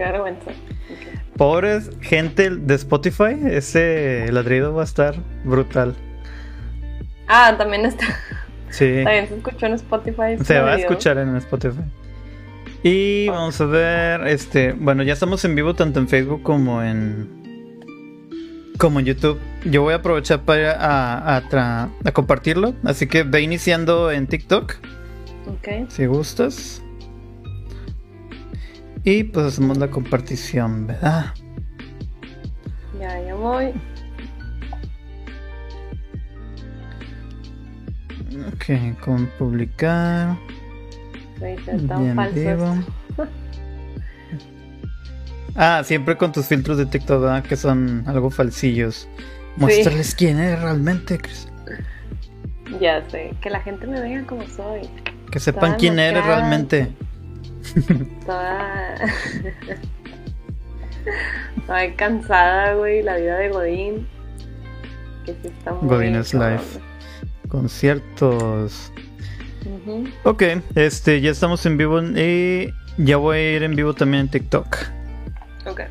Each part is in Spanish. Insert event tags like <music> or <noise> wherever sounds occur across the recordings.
Qué vergüenza. Pobres gente de Spotify, ese ladrido va a estar brutal. Ah, también está. Sí. <laughs> También se escuchó en Spotify. Se va a escuchar en Spotify. Y vamos a ver, este, bueno, ya estamos en vivo tanto en Facebook como en como en YouTube. Yo voy a aprovechar para a, a tra- a compartirlo, así que ve iniciando en TikTok Ok. si gustas. Y pues hacemos la compartición, ¿verdad? Ya, ya voy. Ok, con publicar. Bien vivo. <laughs> Ah, siempre con tus filtros de TikTok, ¿verdad? Que son algo falsillos. Muéstrales quién eres realmente, Chris. Ya sé. Que la gente me vea como soy. Que sepan Toda quién eres realmente. Toda. Toda cansada, güey. La vida de Godín. Que sí está muy. Godín cabrón. life. Conciertos. Ujú. Ok, este, ya estamos en vivo y ya voy a ir en vivo también en TikTok. Ok.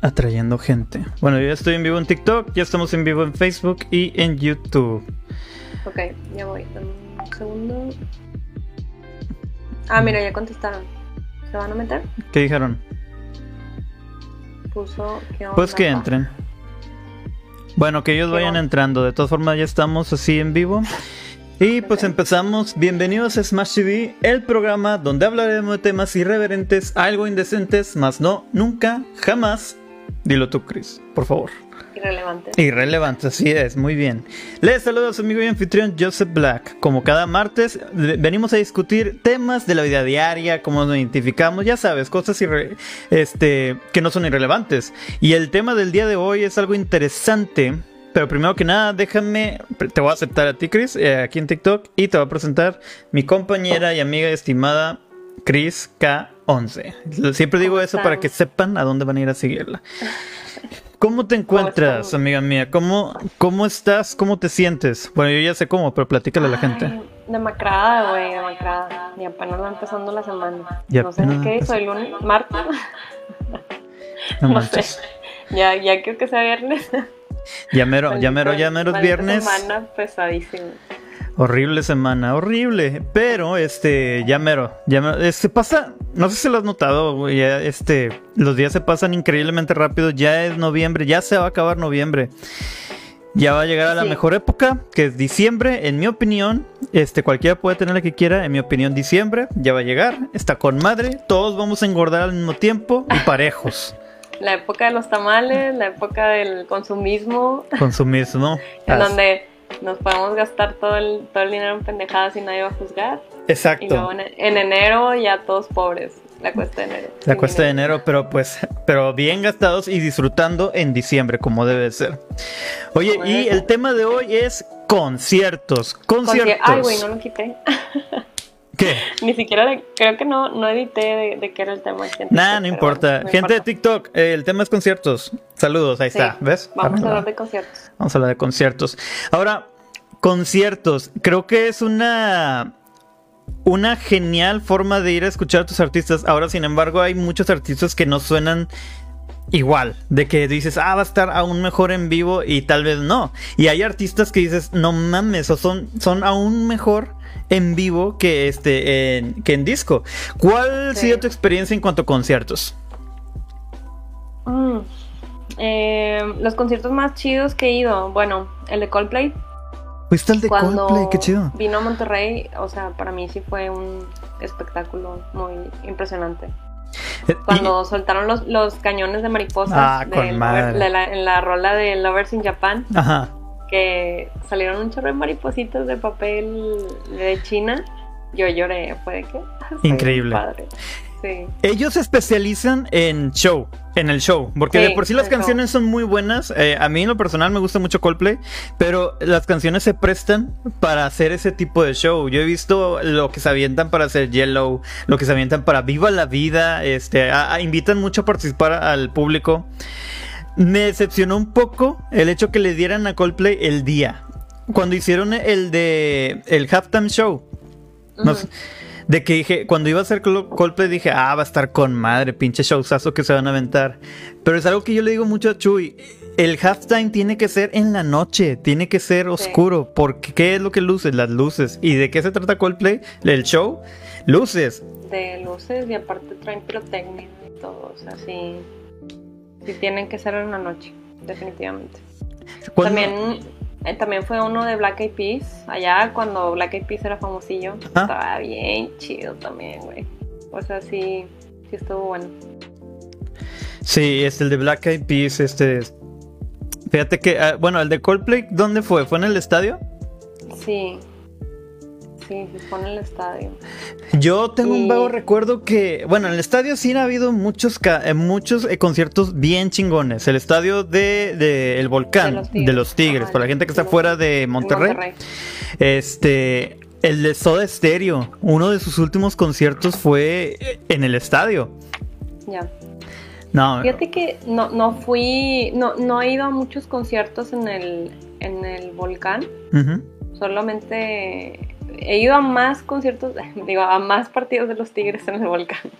Atrayendo gente. Bueno, yo ya estoy en vivo en TikTok, ya estamos en vivo en Facebook y en YouTube. Ok, ya voy. Dame un segundo. Ah, mira, ya contestaron. ¿Se van a meter? ¿Qué dijeron? Puso que Pues que entren. Bueno, que ellos ¿Qué vayan onda? entrando. De todas formas, ya estamos así en vivo. Y pues empezamos. Bienvenidos a Smash TV, el programa donde hablaremos de temas irreverentes, algo indecentes, más no, nunca, jamás. Dilo tú, Chris, por favor. Irrelevante. Irrelevante, así es, muy bien. Les saludo a su amigo y anfitrión Joseph Black. Como cada martes, venimos a discutir temas de la vida diaria, cómo nos identificamos, ya sabes, cosas irre- este, que no son irrelevantes. Y el tema del día de hoy es algo interesante. Pero primero que nada, déjame, te voy a aceptar a ti, Chris, eh, aquí en TikTok, y te voy a presentar mi compañera y amiga estimada, Chris K11. Siempre digo ¿Cómo eso para que sepan a dónde van a ir a seguirla. <laughs> ¿Cómo te encuentras, amiga mía? ¿Cómo, ¿Cómo estás? ¿Cómo te sientes? Bueno, yo ya sé cómo, pero platícale a la gente. Demacrada, güey, demacrada. Y apenas va empezando la semana. No sé ni qué, soy lunes, martes. No <laughs> no sé. Ya, ya creo que sea viernes. Ya mero, ya mero, ya Maldita- mero es viernes. semana pesadísima. Horrible semana, horrible. Pero, este, ya mero, ya mero. Se pasa, no sé si lo has notado, güey, ya, este, los días se pasan increíblemente rápido. Ya es noviembre, ya se va a acabar noviembre. Ya va a llegar a la Sí. mejor época, que es diciembre, en mi opinión. Este, cualquiera puede tener la que quiera, en mi opinión, diciembre. Ya va a llegar, está con madre. Todos vamos a engordar al mismo tiempo y <laughs> parejos. La época de los tamales, la época del consumismo, Consumismo. <laughs> en As- donde nos podemos gastar todo el, todo el dinero en pendejadas y nadie va a juzgar. Y Exacto. luego en, en enero ya todos pobres. La cuesta de enero. La cuesta de enero, pero pues, pero bien gastados y disfrutando en diciembre, como debe ser. Oye, y el tema de hoy es conciertos. Conci- Conciertos. Ay, güey, no lo quité. <laughs> ¿Qué? <laughs> Ni siquiera le- creo que no, no edité de, de qué era el tema. en Nah, TikTok, no importa. bueno, no Gente de. TikTok, eh, el tema es conciertos. Saludos, ahí Sí, está. ¿Ves? Vamos a hablar de conciertos. Vamos a hablar de conciertos. Ahora, conciertos. Creo que es una una genial forma de ir a escuchar a tus artistas. Ahora, sin embargo, hay muchos artistas que no suenan igual. De que dices, ah, va a estar aún mejor en vivo y tal vez no. Y hay artistas que dices, no mames, o son, son aún mejor en vivo que este en, que en disco. ¿Cuál ha sido tu experiencia en cuanto a conciertos? Mm. Eh, los conciertos más chidos que he ido, bueno, el de Coldplay. Fuiste el de cuando Coldplay, qué chido. vino a Monterrey, o sea, para mí sí fue un espectáculo muy impresionante. Eh, Cuando soltaron los, los cañones de mariposas Ah, de con Lover- madre. de la- en la rola de Lovers in Japan, Ajá. Que salieron un chorro de maripositas de papel de China, yo lloré, fue de que Fue Increíble. padre. Sí. Ellos se especializan en show, en el show, porque Sí, de por sí las show. canciones son muy buenas. Eh, a mí en lo personal me gusta mucho Coldplay, pero las canciones se prestan para hacer ese tipo de show. Yo he visto lo que se avientan para hacer Yellow, lo que se avientan para Viva la Vida, este, a- a- invitan mucho a participar al público. Me decepcionó un poco el hecho que le dieran a Coldplay el día. Cuando hicieron el de el halftime show. No Ujú. sé. De que dije, cuando iba a hacer Coldplay dije, ah, va a estar con madre, pinche showzazo que se van a aventar. Pero es algo que yo le digo mucho a Chuy. El halftime tiene que ser en la noche, tiene que ser oscuro, porque ¿qué es lo que luces? Las luces. ¿Y de qué se trata Coldplay? ¿El show? Luces. De luces y aparte traen pirotecnia y todo, o sea, sí, sí tienen que ser en la noche, definitivamente. También eh, también fue uno de Black Eyed Peas, allá cuando Black Eyed Peas era famosillo. Ah. Estaba bien chido también, güey. O sea, sí, sí estuvo bueno. Sí, es el de Black Eyed Peas, este... Fíjate que, ah, bueno, el de Coldplay, ¿dónde fue? ¿Fue en el estadio? Sí, sí, se pone el estadio. Yo tengo un vago recuerdo que, bueno, en el estadio sí ha habido muchos, eh, muchos eh, conciertos bien chingones. El estadio de, El Volcán, de los Tigres, para la gente que está fuera de Monterrey. Este, el de Soda Stereo, uno de sus últimos conciertos fue en el estadio. Ya. No. Fíjate que no, no fui, no, no he ido a muchos conciertos en el, en el volcán. Solamente he ido a más conciertos, <laughs> digo, a más partidos de los Tigres en el volcán.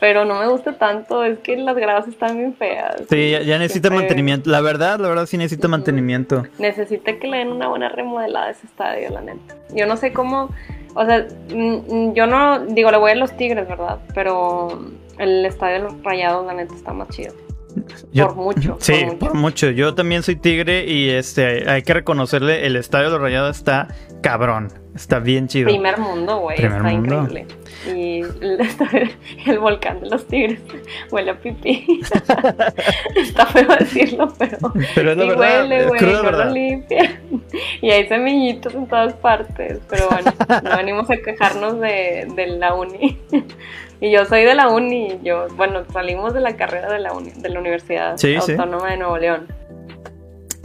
Pero no me gusta tanto, es que las gradas están bien feas. Sí, ya, necesita mantenimiento. La verdad, la verdad sí necesita mantenimiento. Necesita que le den una buena remodelada a ese estadio, la neta. Yo no sé cómo, o sea, mm, yo no, digo, le voy a los Tigres, ¿verdad? Pero el estadio de los Rayados, la neta, está más chido por mucho. Sí, por mucho. Yo también soy tigre y este hay que reconocerle, el estadio de los Rayados está cabrón. Está bien chido. Primer mundo, güey. Está increíble. Y <laughs> el, volcán de los tigres <laughs> huele a pipí. <laughs> está feo decirlo, pero. Pero es la y verdad. Huele, güey, no lo limpia. Y hay semillitos en todas partes. Pero bueno, no venimos a quejarnos de, de la uni. Y yo soy de la uni, yo, bueno, salimos de la carrera de la, uni, de la Universidad Autónoma de Nuevo León.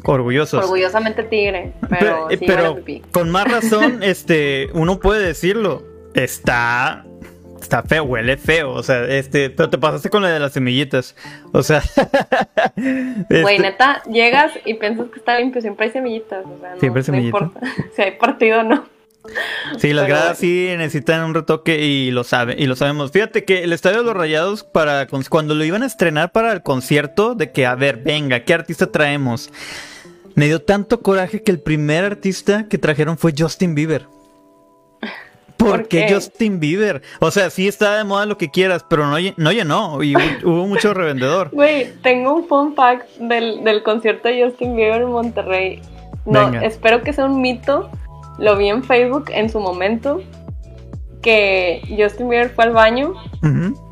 Orgullosos. Orgullosamente tigre, pero, pero, con más razón, <laughs> este, uno puede decirlo. Está está feo, huele feo, o sea, este, pero te pasaste con la de las semillitas, o sea. <laughs> Güey, este neta, llegas y piensas que está limpio, siempre hay semillitas, o sea, no, siempre hay semillitas. No importa <laughs> si hay partido o no. Sí, las gradas sí necesitan un retoque y lo sabe, y lo sabemos. Fíjate que el Estadio de los Rayados, para cuando lo iban a estrenar para el concierto, de que, a ver, venga, ¿qué artista traemos? Me dio tanto coraje que el primer artista que trajeron fue Justin Bieber. <laughs> ¿Por, qué Justin Bieber? O sea, sí está de moda lo que quieras, pero no, no llenó y <laughs> hubo mucho revendedor. Güey, tengo un fun fact del, del concierto de Justin Bieber en Monterrey. No, espero que sea un mito, lo vi en Facebook en su momento que Justin Bieber fue al baño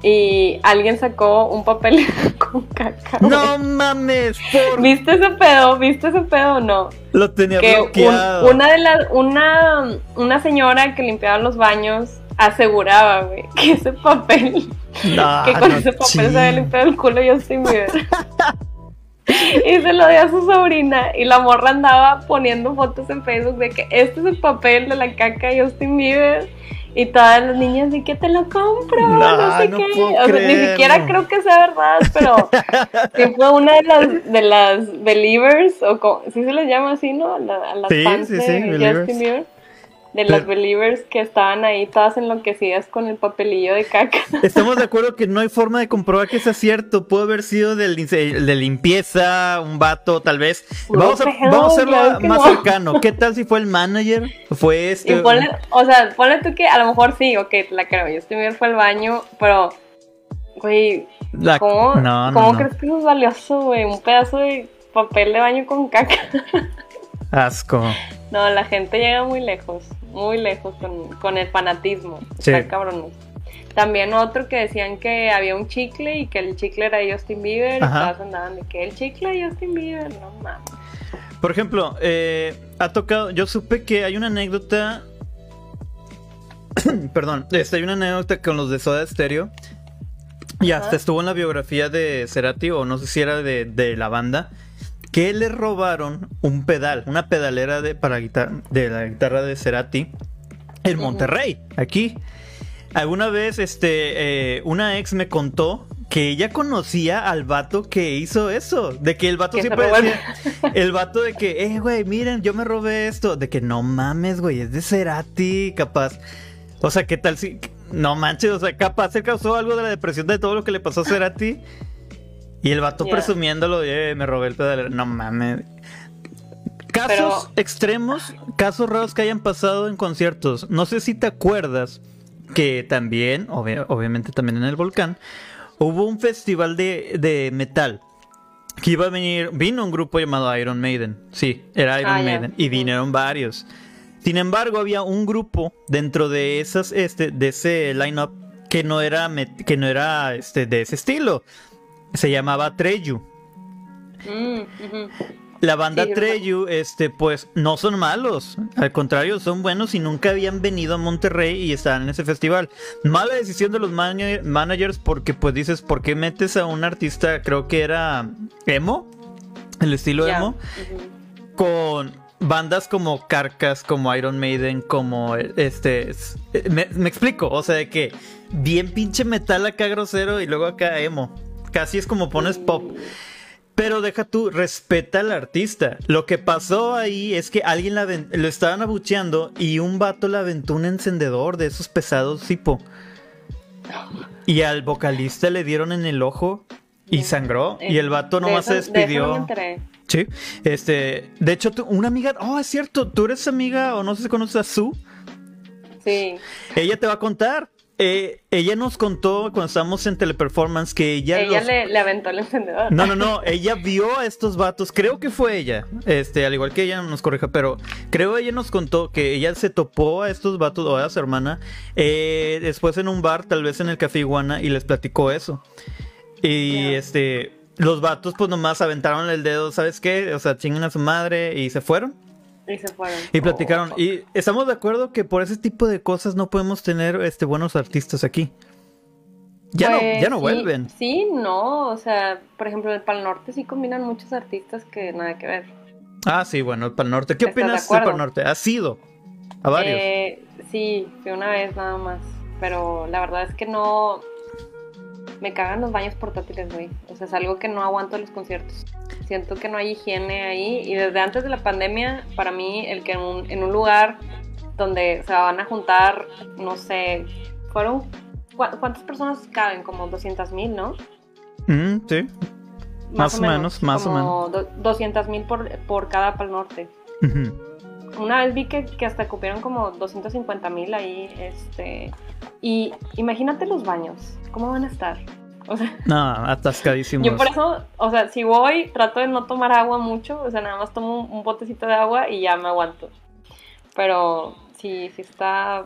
y alguien sacó un papel <laughs> con caca. No mames. ¿Viste ese pedo? ¿Viste ese pedo o no? Lo tenía bloqueado. una de las una una señora que limpiaba los baños aseguraba, güey, que ese papel que con ese papel se había limpiado el culo Justin Bieber. <laughs> <laughs> y se lo dio a su sobrina y la morra andaba poniendo fotos en Facebook de que este es el papel de la caca de Justin Bieber y todas las niñas de que te lo compro, no, sé qué. O sea, ni siquiera creo que sea verdad, pero <laughs> sí fue una de las de las believers, o ¿sí se les llama así, ¿no? A, las fans de Justin Bieber de los believers que estaban ahí todas enloquecidas con el papelillo de caca. <laughs> Estamos de acuerdo que no hay forma de comprobar que sea cierto. Puede haber sido del, de limpieza, un vato, tal vez. Vamos a, vamos a hacerlo más cercano. ¿Qué tal si fue el manager? ¿Fue este? o sea, ponle tú que a lo mejor sí, ok, la creo. Yo estoy bien fue al baño, pero, güey, ¿cómo, ¿cómo crees que eso es valioso, güey? Un pedazo de papel de baño con caca. <laughs> Asco. No, la gente llega muy lejos, muy lejos con, el fanatismo. Sí. Está cabrón. También otro que decían que había un chicle y que el chicle era Justin Bieber y todas andaban de que el chicle Justin Bieber, no mames. Por ejemplo, eh, ha tocado, yo supe que hay una anécdota, <coughs> perdón, este, hay una anécdota con los de Soda Stereo y hasta estuvo en la biografía de Cerati o no sé si era de, de la banda que le robaron un pedal, una pedalera de, para de la guitarra de Cerati en Monterrey, aquí. Alguna vez, este, eh, una ex me contó que ella conocía al vato que hizo eso. De que el vato siempre decía. El vato de que, eh, güey, miren, yo me robé esto. De que no mames, güey, es de Cerati, capaz. O sea, ¿qué tal si... No manches, o sea, capaz se causó algo de la depresión de todo lo que le pasó a Cerati. Y el vato presumiéndolo, eh, me robé el pedal. No mames. Casos extremos, casos raros que hayan pasado en conciertos. No sé si te acuerdas que también, obviamente también en el volcán, hubo un festival de, metal. Que iba a venir, vino un grupo llamado Iron Maiden. Sí, era Iron ah, Maiden. Y vinieron varios. Sin embargo, había un grupo dentro de esas, este, de ese lineup que no era, que no era, este, de ese estilo. Se llamaba Treyu. Mm, la banda Treyu, este, pues no son malos. Al contrario, son buenos y nunca habían venido a Monterrey y estaban en ese festival. Mala decisión de los managers porque, pues dices, ¿por qué metes a un artista, creo que era emo? El estilo emo. Con bandas como Carcas, como Iron Maiden, como este. Me, me, explico, o sea, de que bien pinche metal acá grosero y luego acá emo. Casi es como pones pop. Pero deja tú, respeta al artista. Lo que pasó ahí es que alguien lo estaban abucheando y un vato le aventó un encendedor de esos pesados tipo. Y al vocalista le dieron en el ojo y sangró. y el vato nomás se despidió. sí. Este, de hecho, una amiga, oh, es cierto, tú eres amiga o no sé si conoces a Sue. Sí. Ella te va a contar. Eh, ella nos contó cuando estábamos en Teleperformance que ella. Ella le, aventó el encendedor. No, no, no. Ella vio a estos vatos. Creo que fue ella. Este, al igual que ella nos corrija, pero creo ella nos contó que ella se topó a estos vatos o a su hermana eh, después en un bar, tal vez en el Café Iguana, y les platicó eso. Y este. Los vatos, pues nomás aventaron el dedo, ¿sabes qué? O sea, chingan a su madre y se fueron. Y se fueron. Y platicaron. Oh, y estamos de acuerdo que por ese tipo de cosas no podemos tener este buenos artistas aquí. Ya no, ya no pues, vuelven. Sí, no. O sea, por ejemplo, el Pal Norte sí combinan muchos artistas que nada que ver. Ah, sí, bueno, el Pal Norte. ¿Qué opinas del Pal Norte? ¿Has ido? A varios. Eh, sí, fui una vez nada más. Pero la verdad es que no me cagan los baños portátiles, güey. O sea, es algo que no aguanto en los conciertos. Siento que no hay higiene ahí. Y desde antes de la pandemia, para mí, el que en un, en un lugar donde se van a juntar, no sé, fueron. ¿Cuántas personas caben? Como 200 mil, ¿no? Mm, sí. Más, o menos, más o menos. 200 mil por, por cada Pal Norte. Una vez vi que, que hasta cupieron como 250 mil ahí, este, y imagínate los baños, ¿cómo van a estar? O sea, no, atascadísimos. Yo por eso, o sea, si voy, trato de no tomar agua mucho, o sea, nada más tomo un, botecito de agua y ya me aguanto. Pero si, si está...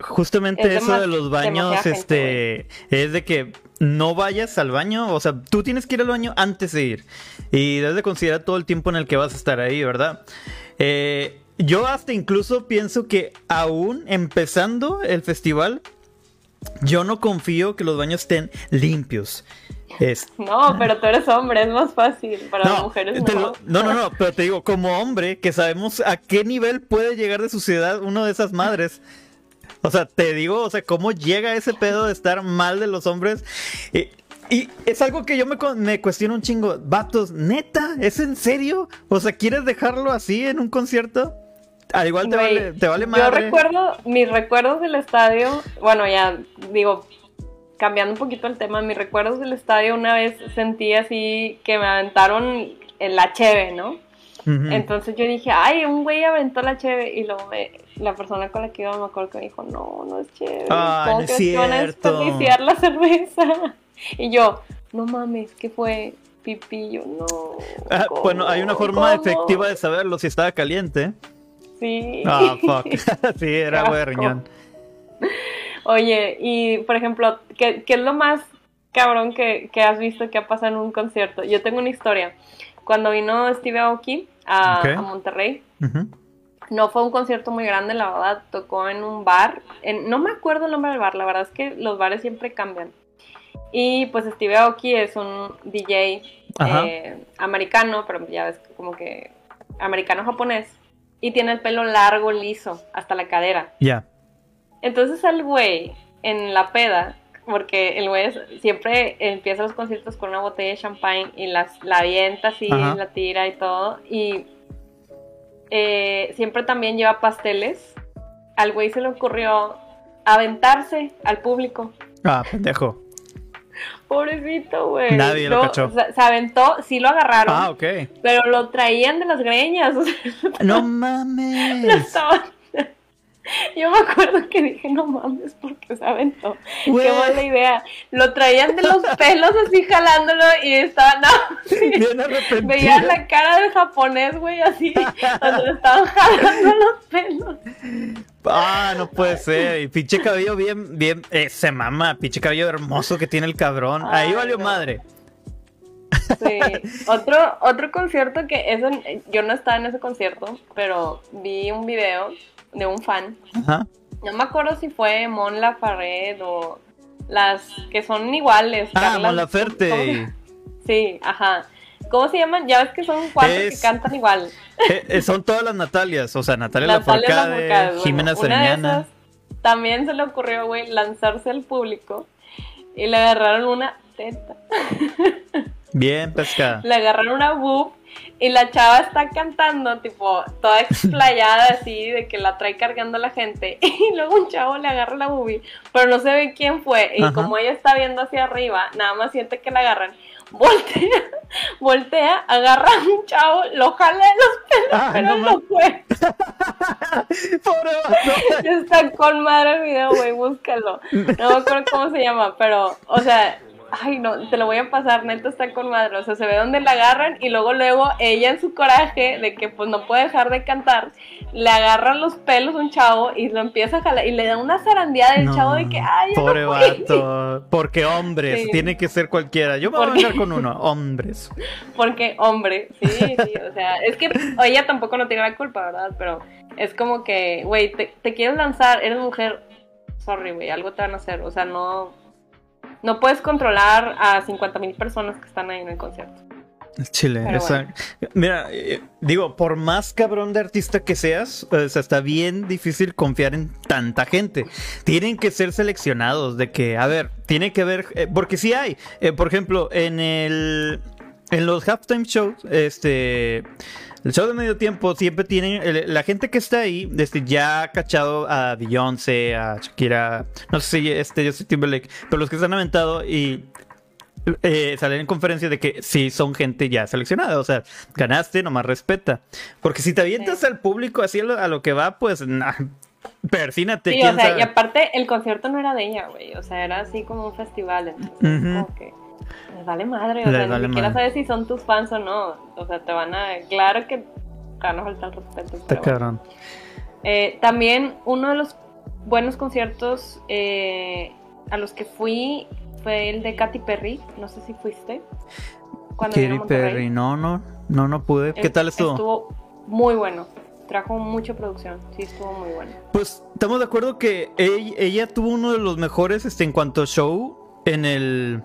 Justamente eso de los baños, este, es de que no vayas al baño, o sea, tú tienes que ir al baño antes de ir. Y debes de considerar todo el tiempo en el que vas a estar ahí, ¿verdad? Eh, yo hasta incluso pienso que aún empezando el festival, yo no confío que los baños estén limpios. <laughs> No, pero tú eres hombre, es más fácil. Para las mujeres no. no, no, no, pero te digo, como hombre, que sabemos a qué nivel puede llegar de suciedad uno de esas madres. O sea, te digo, o sea, cómo llega ese pedo de estar mal de los hombres. Y, y es algo que yo me, me, cuestiono un chingo. Vatos, neta, ¿es en serio? O sea, ¿quieres dejarlo así en un concierto? Al igual te, vale, te vale Yo recuerdo, mis recuerdos del estadio, bueno, ya digo, cambiando un poquito el tema, mis recuerdos del estadio, una vez sentí así que me aventaron en la cheve, ¿no? Entonces yo dije, ay, un güey aventó la cheve y luego la persona con la que iba me acuerdo que me dijo, no, no es cheve. Ah, ¿Cómo que van a desperdiciar la cerveza? <laughs> Y yo, no mames, ¿qué fue? Pipí, no. Ah, bueno, hay una forma efectiva de saberlo si estaba caliente. Sí. Ah, fuck. <laughs> sí, era buen riñón. Oye, y por ejemplo, ¿qué, es lo más cabrón que, has visto que ha pasado en un concierto? Yo tengo una historia. Cuando vino Steve Aoki a, Monterrey, no fue un concierto muy grande, la verdad, tocó en un bar. no me acuerdo el nombre del bar, la verdad es que los bares siempre cambian. Y pues Steve Aoki es un DJ eh, americano, pero ya ves como que americano-japonés y tiene el pelo largo, liso, hasta la cadera. Ya. Entonces al güey, en la peda, porque el güey siempre empieza los conciertos con una botella de champagne y las, la avienta así, la tira y todo. Y eh, siempre también lleva pasteles. Al güey se le ocurrió aventarse al público. Ah, pendejo. Pobrecito, güey. Nadie lo cachó. Se, aventó, sí lo agarraron. Ah, ok. Pero lo traían de las greñas. <laughs> no mames. Lo estaban <laughs> yo me acuerdo que dije, no mames, porque se aventó. Qué buena idea. Lo traían de los <laughs> pelos así jalándolo y estaba, no, <laughs> Veía la cara del japonés, güey, así, cuando estaban jalando los pelos. Ah, no puede ser. Y pinche cabello bien, bien, eh, se mama, pinche cabello hermoso que tiene el cabrón. Ahí valió madre. Sí, otro, otro concierto que eso, yo no estaba en ese concierto, pero vi un video de un fan. No me acuerdo si fue Mon Lafarred o las que son iguales. Ah, Mon Laferte. Sí, ajá. ¿Cómo se llaman? Ya ves que son cuatro que cantan igual. Eh, eh, son todas las Natalias, o sea, Natalia Lafourcade, Jimena Sariñana. También se le ocurrió, güey, lanzarse al público y le agarraron una teta. <laughs> Bien pescada. Le agarraron una boob y la chava está cantando, tipo, toda explayada así, de que la trae cargando la gente. <laughs> Y luego un chavo le agarra la boobie, pero no se ve quién fue. Y como ella está viendo hacia arriba, nada más siente que la agarran. Voltea, <laughs> voltea, agarra a un chavo, lo jala de los pelos, ah, pero no, fue. <laughs> Está con madre el video, güey, búscalo. No me acuerdo cómo se llama, pero, o sea, ay no, te lo voy a pasar, neto está con madre, o sea, se ve donde la agarran y luego luego ella en su coraje de que pues no puede dejar de cantar, le agarran los pelos a un chavo y lo empieza a jalar y le da una zarandeada del chavo de que, ay, pobre vato, <laughs> porque hombres, tiene que ser cualquiera, yo me voy a con uno, <laughs> hombres. Porque hombre, sí, sí, o sea, es que ella tampoco no tiene la culpa, ¿verdad? Pero es como que, güey, te, te quieres lanzar, eres mujer, sorry, güey, algo te van a hacer, o sea, no no puedes controlar a 50 mil personas que están ahí en el concierto. Chile, mira, eh, digo, por más cabrón de artista que seas, o está bien difícil confiar en tanta gente. Tienen que ser seleccionados de que, a ver, tiene que haber, eh, porque si hay, eh, por ejemplo, en el, en los halftime shows, este, el show de medio tiempo siempre tienen. la gente que está ahí, desde ya ha cachado a Beyoncé, a Shakira, no sé si este Justin Timberlake, pero los que se han aventado y eh, salen en conferencia de que sí son gente ya seleccionada. O sea, ganaste, nomás respeta. Porque si te avientas al público así a lo, que va, pues. Nah, persínate. Sí, o sea, y aparte el concierto no era de ella, güey. O sea, era así como un festival. Entonces, como que les vale madre, o sea, ni siquiera sabes si son tus fans o no. O sea, te van a. Claro que te van a faltar respeto. Está cabrón. Eh, también uno de los buenos conciertos eh, a los que fui fue el de Katy Perry. No sé si fuiste. Katy Perry, no, no, no, no pude. ¿Qué tal estuvo? Estuvo muy bueno. Trajo mucha producción, sí estuvo muy bueno. Pues estamos de acuerdo que ella, ella tuvo uno de los mejores este, en cuanto a show en el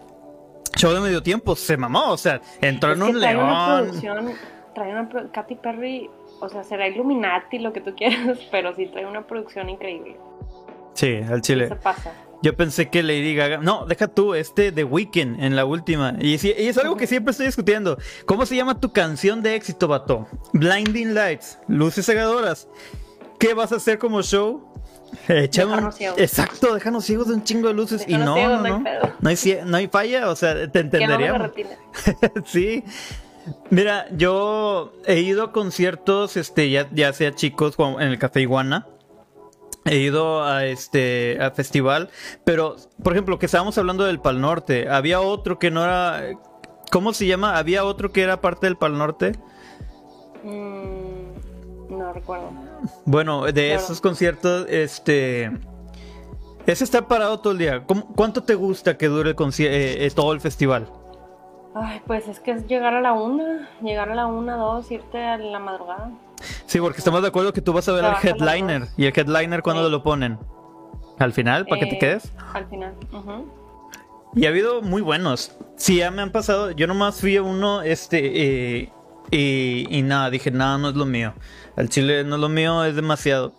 show de medio tiempo se mamó, o sea, entró en un león. Una producción, trae una Katy Perry, o sea, será Illuminati lo que tú quieras, <laughs> pero sí trae una producción increíble. Sí, al chile. pasa? Yo pensé que Lady Gaga. No, deja tú, este The Weeknd en la última. Y, es algo que siempre estoy discutiendo. ¿Cómo se llama tu canción de éxito, vato? Blinding Lights, luces cegadoras. ¿Qué vas a hacer como show? <laughs> exacto, déjanos ciegos de un chingo de luces y no, no, no, no, hay, no hay falla, o sea, te entendería. <laughs> sí. Mira, yo he ido a conciertos, este, ya, ya sea chicos en el Café Iguana. He ido a este a festival, pero por ejemplo, que estábamos hablando del Pal Norte, había otro que no era ¿cómo se llama? Había otro que era parte del Pal Norte. Mm, no recuerdo. Bueno, de esos conciertos, este. Ese está parado todo el día. ¿Cuánto te gusta que dure eh, eh, todo el festival? Ay, pues es que es llegar a la una, llegar a la una, dos, irte a la madrugada. Sí, porque estamos de acuerdo que tú vas a ver al headliner. ¿Y el headliner cuándo lo ponen? ¿Al final? ¿Para que te eh, quedes? Al final. Y ha habido muy buenos. Sí, ya me han pasado. Yo nomás fui a uno, este, y, nada, dije, nada, no es lo mío. El chile no es lo mío, es demasiado.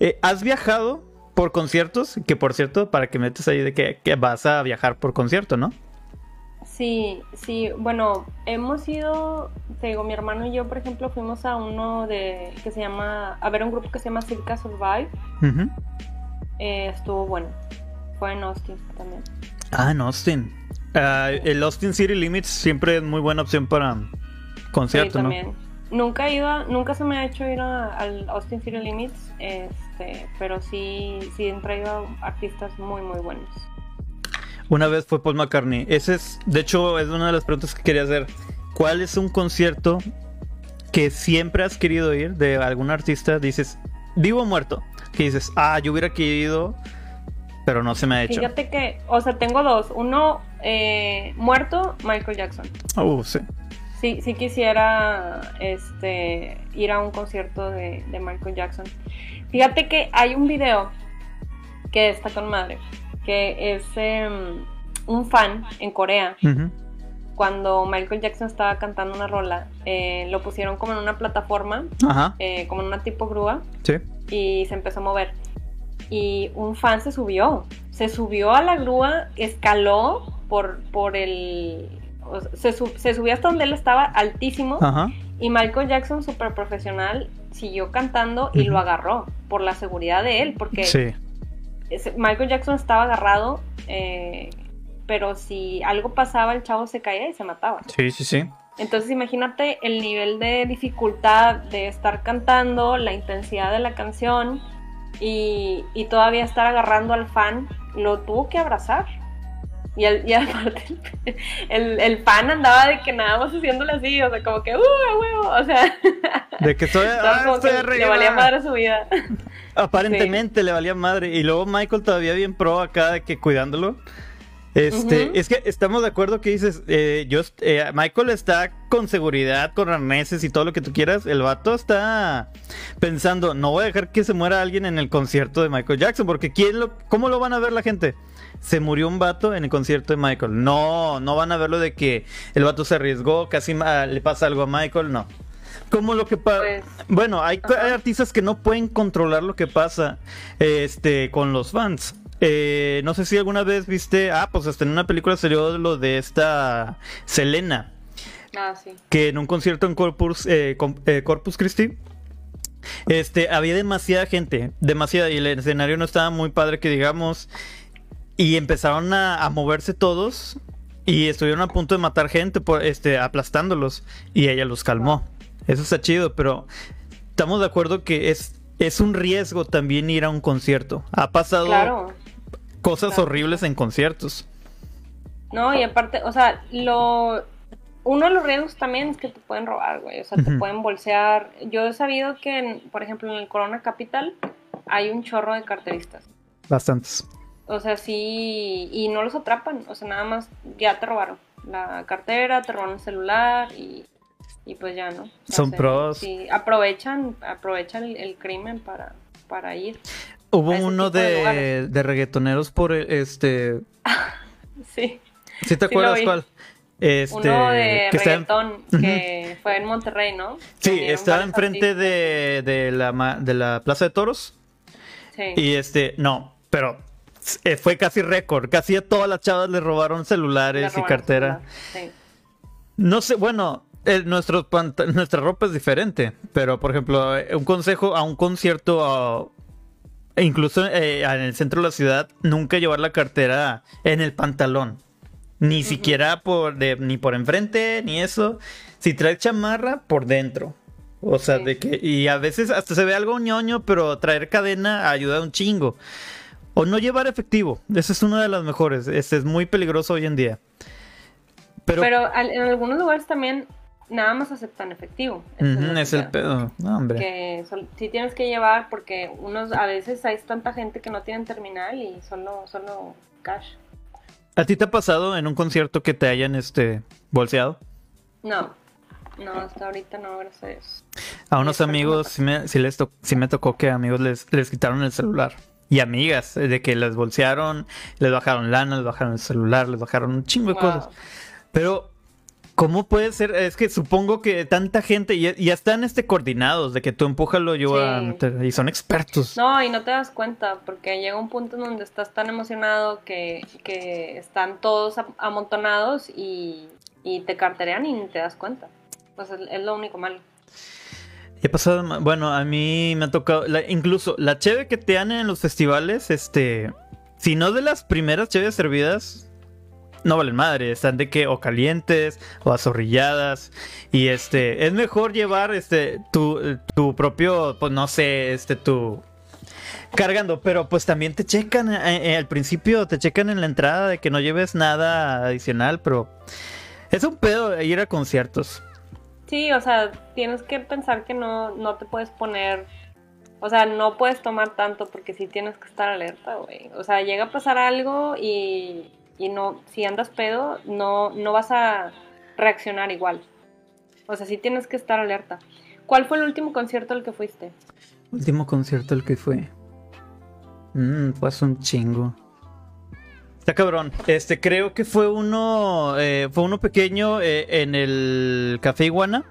Eh, ¿Has viajado por conciertos? Que por cierto, para que metes ahí de que, vas a viajar por concierto, ¿no? Sí, sí, bueno, hemos ido, te digo, mi hermano y yo, por ejemplo, fuimos a uno de que se llama, a ver un grupo que se llama Circa Survive. Eh, estuvo bueno. Fue en Austin también. Ah, en Austin. Ah, el Austin City Limits siempre es muy buena opción para conciertos, sí, también. Nunca he ido, nunca se me ha hecho ir al Austin City Limits, este, pero sí, sí han traído artistas muy, muy buenos. Una vez fue Paul McCartney. Ese es, de hecho, es una de las preguntas que quería hacer. ¿Cuál es un concierto que siempre has querido ir de algún artista? Dices, vivo o muerto. Que dices, ah, yo hubiera querido, pero no se me ha hecho. Fíjate que, o sea, tengo dos. Uno, eh, muerto, Michael Jackson. Uh, sí. Sí, sí quisiera este, ir a un concierto de, Michael Jackson. Fíjate que hay un video que está con madre, que es em, un fan en Corea. Cuando Michael Jackson estaba cantando una rola, eh, lo pusieron como en una plataforma, eh, como en una tipo grúa, y se empezó a mover. Y un fan se subió, se subió a la grúa, escaló por, por el, se, subió hasta donde él estaba altísimo y Michael Jackson, súper profesional, siguió cantando y lo agarró por la seguridad de él, porque Michael Jackson estaba agarrado, eh, pero si algo pasaba, el chavo se caía y se mataba. Sí, sí, sí. Entonces imagínate el nivel de dificultad de estar cantando, la intensidad de la canción y, y todavía estar agarrando al fan, lo tuvo que abrazar. Y, el, aparte, <laughs> el, el, pan andaba de que nada más haciéndole así, o sea, como que, ¡uh, huevo! O sea, de que estoy, <laughs> ah, Le valía madre su vida. <laughs> Aparentemente le valía madre. Y luego Michael todavía bien pro acá de que cuidándolo. Este, es que estamos de acuerdo que dices, eh, yo, eh, Michael está con seguridad, con arneses y todo lo que tú quieras. El vato está pensando, no voy a dejar que se muera alguien en el concierto de Michael Jackson, porque ¿quién lo, ¿cómo lo van a ver la gente? Se murió un vato en el concierto de Michael. No, no van a verlo de que el vato se arriesgó, casi le pasa algo a Michael, no. Como lo que pasa. Pues, bueno, hay, hay, artistas que no pueden controlar lo que pasa este, con los fans. Eh, no sé si alguna vez viste. Ah, pues hasta en una película salió lo de esta Selena. Ah, sí. Que en un concierto en Corpus, eh, eh, Corpus Christi. Este, había demasiada gente, demasiada, y el escenario no estaba muy padre que digamos, y empezaron a, moverse todos, y estuvieron a punto de matar gente, por, este, aplastándolos, y ella los calmó. Eso está chido, pero estamos de acuerdo que es, es un riesgo también ir a un concierto. Ha pasado claro cosas horribles en conciertos. No, y aparte, o sea, lo uno de los riesgos también es que te pueden robar, güey, o sea, te pueden bolsear. Yo he sabido que, por ejemplo, en el Corona Capital hay un chorro de carteristas. Bastantes. O sea, sí, y no los atrapan, o sea, nada más ya te robaron la cartera, te robaron el celular y, y pues ya, ¿no? Son pros. Sí, aprovechan, aprovechan el crimen para, para ir. Hubo uno de, de, reggaetoneros por este. <laughs> sí. ¿Sí te acuerdas cuál? Este, uno de reggaetón que fue en Monterrey, ¿no? Sí, estaba enfrente de, de, la, de la Plaza de Toros. Sí. Y este, no, pero eh, fue casi récord. Casi a todas las chavas le robaron celulares y cartera. Sí. No sé, bueno, eh, nuestro nuestra ropa es diferente, pero por ejemplo, eh, un consejo a un concierto e incluso eh, en el centro de la ciudad, nunca llevar la cartera en el pantalón. Ni siquiera por ni por enfrente, ni eso. Si traes chamarra, por dentro. O sea, de que. Y a veces hasta se ve algo ñoño, pero traer cadena ayuda un chingo. O no llevar efectivo. Esa es una de las mejores. Este es muy peligroso hoy en día. Pero, pero en algunos lugares también nada más aceptan efectivo. es, el pedo. No, hombre. Que sí tienes que llevar porque unos a veces hay tanta gente que no tienen terminal y solo, solo cash. ¿A ti te ha pasado en un concierto que te hayan este bolseado? No. No, hasta ahorita no, gracias a unos amigos sí me, les me tocó que amigos les, les quitaron el celular. Y amigas, de que les bolsearon, les bajaron lana, les bajaron el celular, les bajaron un chingo de cosas. Pero ¿Cómo puede ser? Es que supongo que tanta gente ya, ya están este coordinados de que tú empújalo yo y son expertos. No, y no te das cuenta porque llega un punto en donde estás tan emocionado que, están todos amontonados y, te carterean y ni te das cuenta. Pues es, lo único malo. He pasado, bueno, a mí me ha tocado, incluso la cheve que te dan en los festivales, este, si no de las primeras cheves servidas, no valen madre, están de que o calientes o azorrilladas y este, es mejor llevar este tu, tu propio, pues no sé, este tu cargando, pero pues también te checan eh, eh, al principio, te checan en la entrada de que no lleves nada adicional, pero es un pedo ir a conciertos. Sí, o sea, tienes que pensar que no, no te puedes poner, o sea, no puedes tomar tanto porque sí tienes que estar alerta, güey. O sea, llega a pasar algo y, y no, si andas pedo, no, no vas a reaccionar igual. O sea, sí tienes que estar alerta. ¿Cuál fue el último concierto al que fuiste? Último concierto al que fue. Mmm, fue un chingo. Está cabrón. Este, creo que fue uno, eh, fue uno pequeño eh, en el Café Iguana.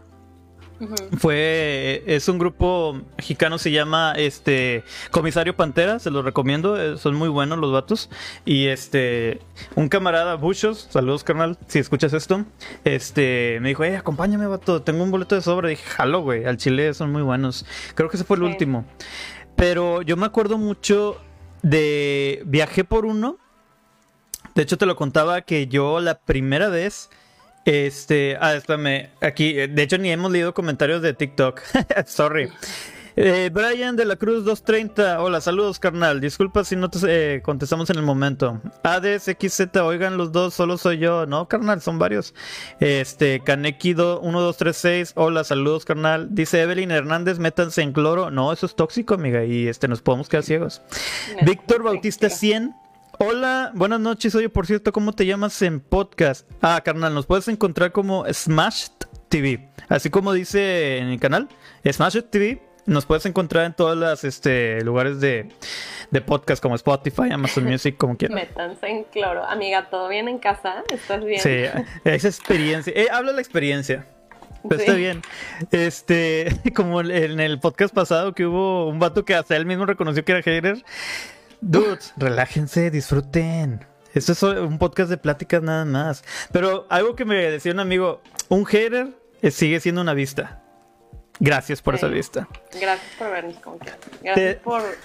Fue, es un grupo mexicano, se llama este Comisario Pantera, se los recomiendo, eh, son muy buenos los vatos. Y este, un camarada, Buchos, saludos carnal, si escuchas esto, este, me dijo, eh, acompáñame vato, tengo un boleto de sobra. dije, jalo, güey, al chile son muy buenos. Creo que ese fue el último. Pero yo me acuerdo mucho de, viajé por uno de hecho, te lo contaba que yo la primera vez. Este. Ah, espérame. Aquí. De hecho, ni hemos leído comentarios de TikTok. <laughs> Sorry. Eh, Brian de la Cruz 230. Hola, saludos, carnal. Disculpa si no te eh, contestamos en el momento. Hades XZ, oigan los dos, solo soy yo. No, carnal, son varios. Este, Kaneki 1236. Hola, saludos, carnal. Dice Evelyn Hernández, métanse en cloro. No, eso es tóxico, amiga. Y este, nos podemos quedar ciegos. Víctor Bautista 100. Hola, buenas noches. Oye, por cierto, ¿cómo te llamas en podcast? Ah, carnal, nos puedes encontrar como Smash TV. Así como dice en el canal, Smash TV. Nos puedes encontrar en todos los este, lugares de, podcast como Spotify, Amazon <laughs> Music, como quieras. Métanse en cloro. Amiga, ¿todo bien en casa? ¿Estás bien? Sí, esa experiencia. Eh, habla la experiencia. Pero está bien. Este, <laughs> como en el podcast pasado que hubo un vato que hasta él mismo reconoció que era hater. Dudes, relájense, disfruten. Esto es un podcast de pláticas nada más. Pero algo que me decía un amigo, un hater sigue siendo una vista. Gracias por esa vista. Gracias por vernos Gracias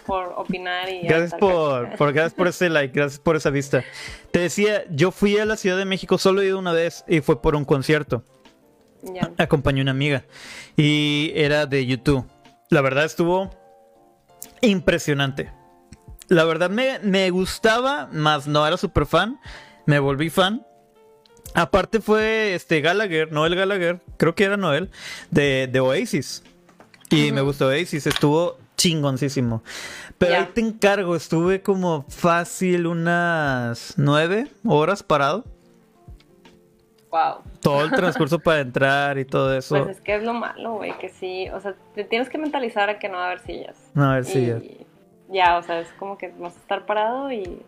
por, opinar y... Gracias por, gracias por ese like, gracias por esa vista. Te decía, yo fui a la Ciudad de México, solo he ido una vez y fue por un concierto. Ya. Acompañé a una amiga y era de YouTube. La verdad estuvo impresionante la verdad me, gustaba, más no era súper fan. Me volví fan. Aparte fue este Gallagher, Noel Gallagher, creo que era Noel, de, de Oasis. Y me gustó Oasis, estuvo chingoncísimo. Pero ahí te encargo, estuve como fácil unas nueve horas parado. Wow. Todo el <laughs> transcurso para entrar y todo eso. Pues es que es lo malo, güey, que sí, o sea, te tienes que mentalizar a que no va a haber sillas. No va a haber sillas ya, o sea, es como que vas a estar parado y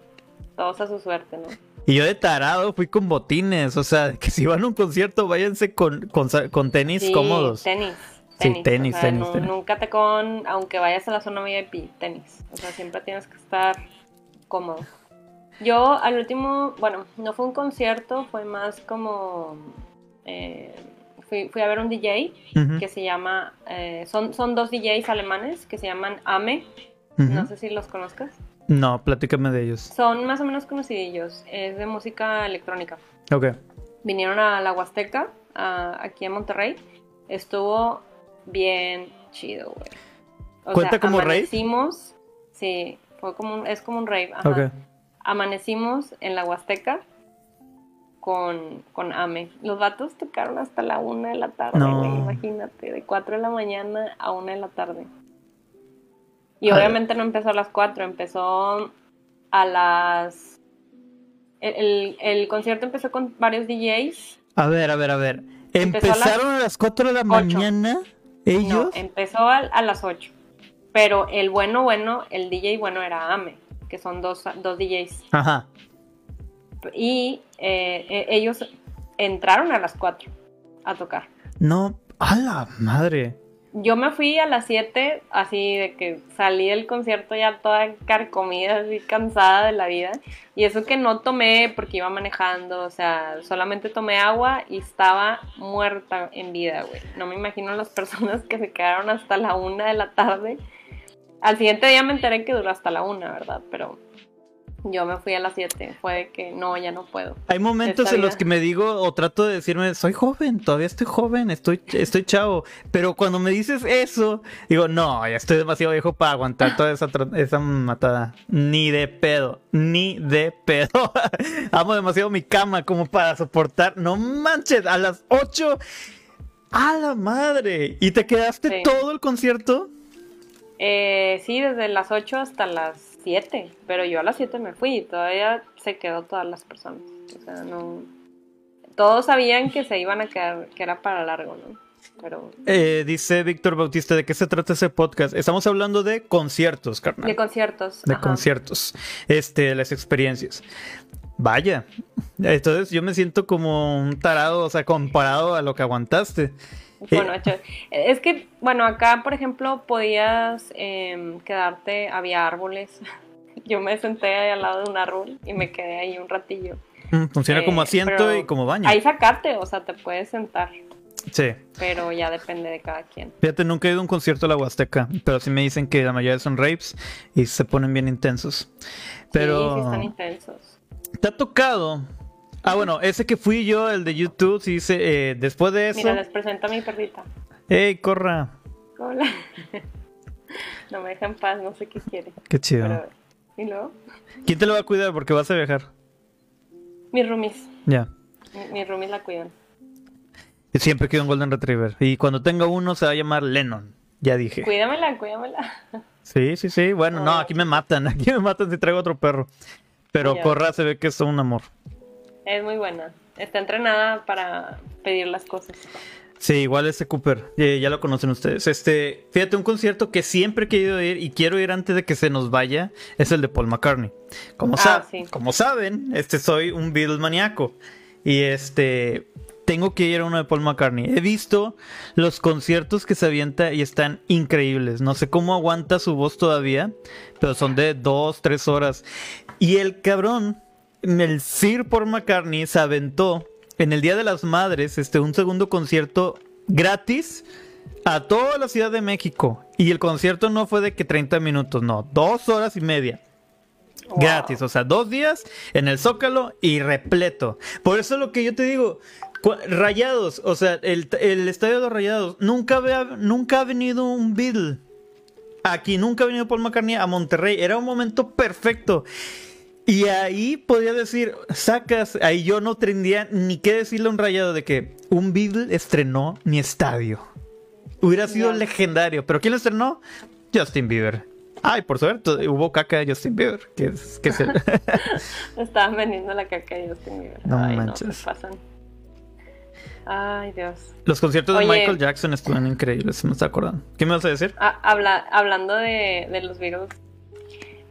todos a su suerte, ¿no? Y yo de tarado fui con botines, o sea, que si van a un concierto váyanse con, con, tenis cómodos. Tenis. Tenis, sí, tenis, tenis, Nunca te con, aunque vayas a la zona VIP, tenis. O sea, siempre tienes que estar cómodo. Yo al último, bueno, no fue un concierto, fue más como... Eh, fui, a ver un DJ que se llama... Eh, son, son dos DJs alemanes que se llaman Ame no sé si los conozcas. No, platícame de ellos. Son más o menos conocidillos. Es de música electrónica. Ok. Vinieron a la Huasteca, aquí en Monterrey. Estuvo bien chido, güey. ¿Cuenta como amanecimos, Sí, fue como es como un rave. Ajá. Amanecimos en la Huasteca con, con AME. Los vatos tocaron hasta la una de la tarde, güey. Imagínate, de 4 de la mañana a una de la tarde. Y obviamente no empezó a las 4, empezó a las... El, concierto empezó con varios DJs. A ver, a ver, a ver. ¿Empezaron a las, 4 de la mañana ellos? No, empezó a, las 8. Pero el bueno, bueno, el DJ bueno era Ame, que son dos, dos DJs. Ajá. Y eh, eh, ellos entraron a las 4 a tocar. No, a la madre. Yo me fui a las 7, así de que salí del concierto ya toda carcomida, así cansada de la vida. Y eso que no tomé porque iba manejando, o sea, solamente tomé agua y estaba muerta en vida, güey. No me imagino las personas que se quedaron hasta la una de la tarde. Al siguiente día me enteré que duró hasta la una, ¿verdad? Pero yo me fui a las 7, fue que no, ya no puedo. Hay momentos en los que me digo o trato de decirme, soy joven, todavía estoy joven, estoy, estoy chavo. Pero cuando me dices eso, digo, no, ya estoy demasiado viejo para aguantar toda esa, esa matada. Ni de pedo, ni de pedo. <laughs> Amo demasiado mi cama como para soportar. No manches, a las 8. ¡A la madre! ¿Y te quedaste todo el concierto? Eh, sí, desde las 8 hasta las pero yo a las 7 me fui y todavía se quedó todas las personas. O sea, no. Todos sabían que se iban a quedar, que era para largo, ¿no? Pero... Eh, dice Víctor Bautista, ¿de qué se trata ese podcast? Estamos hablando de conciertos, carnal. De conciertos. De conciertos. Este, las experiencias. Vaya. Entonces yo me siento como un tarado, o sea, comparado a lo que aguantaste. Bueno, es que, bueno, acá, por ejemplo, podías em, quedarte, había árboles. <laughs> Yo me senté ahí al lado de un árbol y me quedé ahí un ratillo. Funciona como eh, asiento y como baño. Ahí sacarte, o sea, te puedes sentar. Sí. Pero ya depende de cada quien. Fíjate, nunca he ido a un concierto de la Huasteca, pero sí me dicen que la mayoría son rapes y se ponen bien intensos. Pero... Sí, sí están intensos. ¿Te ha tocado Ah, bueno, ese que fui yo, el de YouTube, sí dice, eh, después de eso... Mira, les presento a mi perrita. ¡Ey, corra! Hola. <laughs> no me deja en paz, no sé qué quiere. Qué chido. ¿Y luego? ¿Quién te lo va a cuidar? Porque vas a viajar. Mis roomies. Ya. Mis roomies la cuidan. Siempre quiero un Golden Retriever. Y cuando tenga uno se va a llamar Lennon. Ya dije. Cuídamela, cuídamela. Sí, sí, sí. Bueno, no, aquí me matan. <laughs> Aquí me matan si traigo otro perro. Pero Corra se ve que es un amor. Es muy buena. Está entrenada para pedir las cosas. Sí, igual ese Cooper, ya lo conocen ustedes. Este, fíjate, un concierto que siempre he querido ir y quiero ir antes de que se nos vaya es el de Paul McCartney. Como, ah, como saben, este soy un Beatles maníaco y este tengo que ir a uno de Paul McCartney. He visto los conciertos que se avienta y están increíbles. No sé cómo aguanta su voz todavía, pero son de dos, tres horas. Y el cabrón el Sir Paul McCartney se aventó en el Día de las Madres este, un segundo concierto gratis a toda la Ciudad de México. Y el concierto no fue de que 30 minutos, no, dos horas y media. Gratis, o sea, dos días en el Zócalo y repleto. Por eso es lo que yo te digo, Rayados, o sea, el, estadio de los Rayados, nunca, nunca ha venido un Beatle. Aquí nunca ha venido Paul McCartney a Monterrey. Era un momento perfecto. Y ahí podría decir, sacas, ahí yo no tendría ni qué decirle a un rayado de que un Beatle estrenó mi estadio. Hubiera sido legendario. ¿Pero quién lo estrenó? Justin Bieber. Ay, por suerte, hubo caca de Justin Bieber. Que es, que <laughs> Estaban vendiendo la caca de Justin Bieber. No manches. pasan. Ay, Dios. Los conciertos de Michael Jackson estuvieron increíbles, me está acordando. ¿Qué me vas a decir? Ah, hablando de, de los Beatles,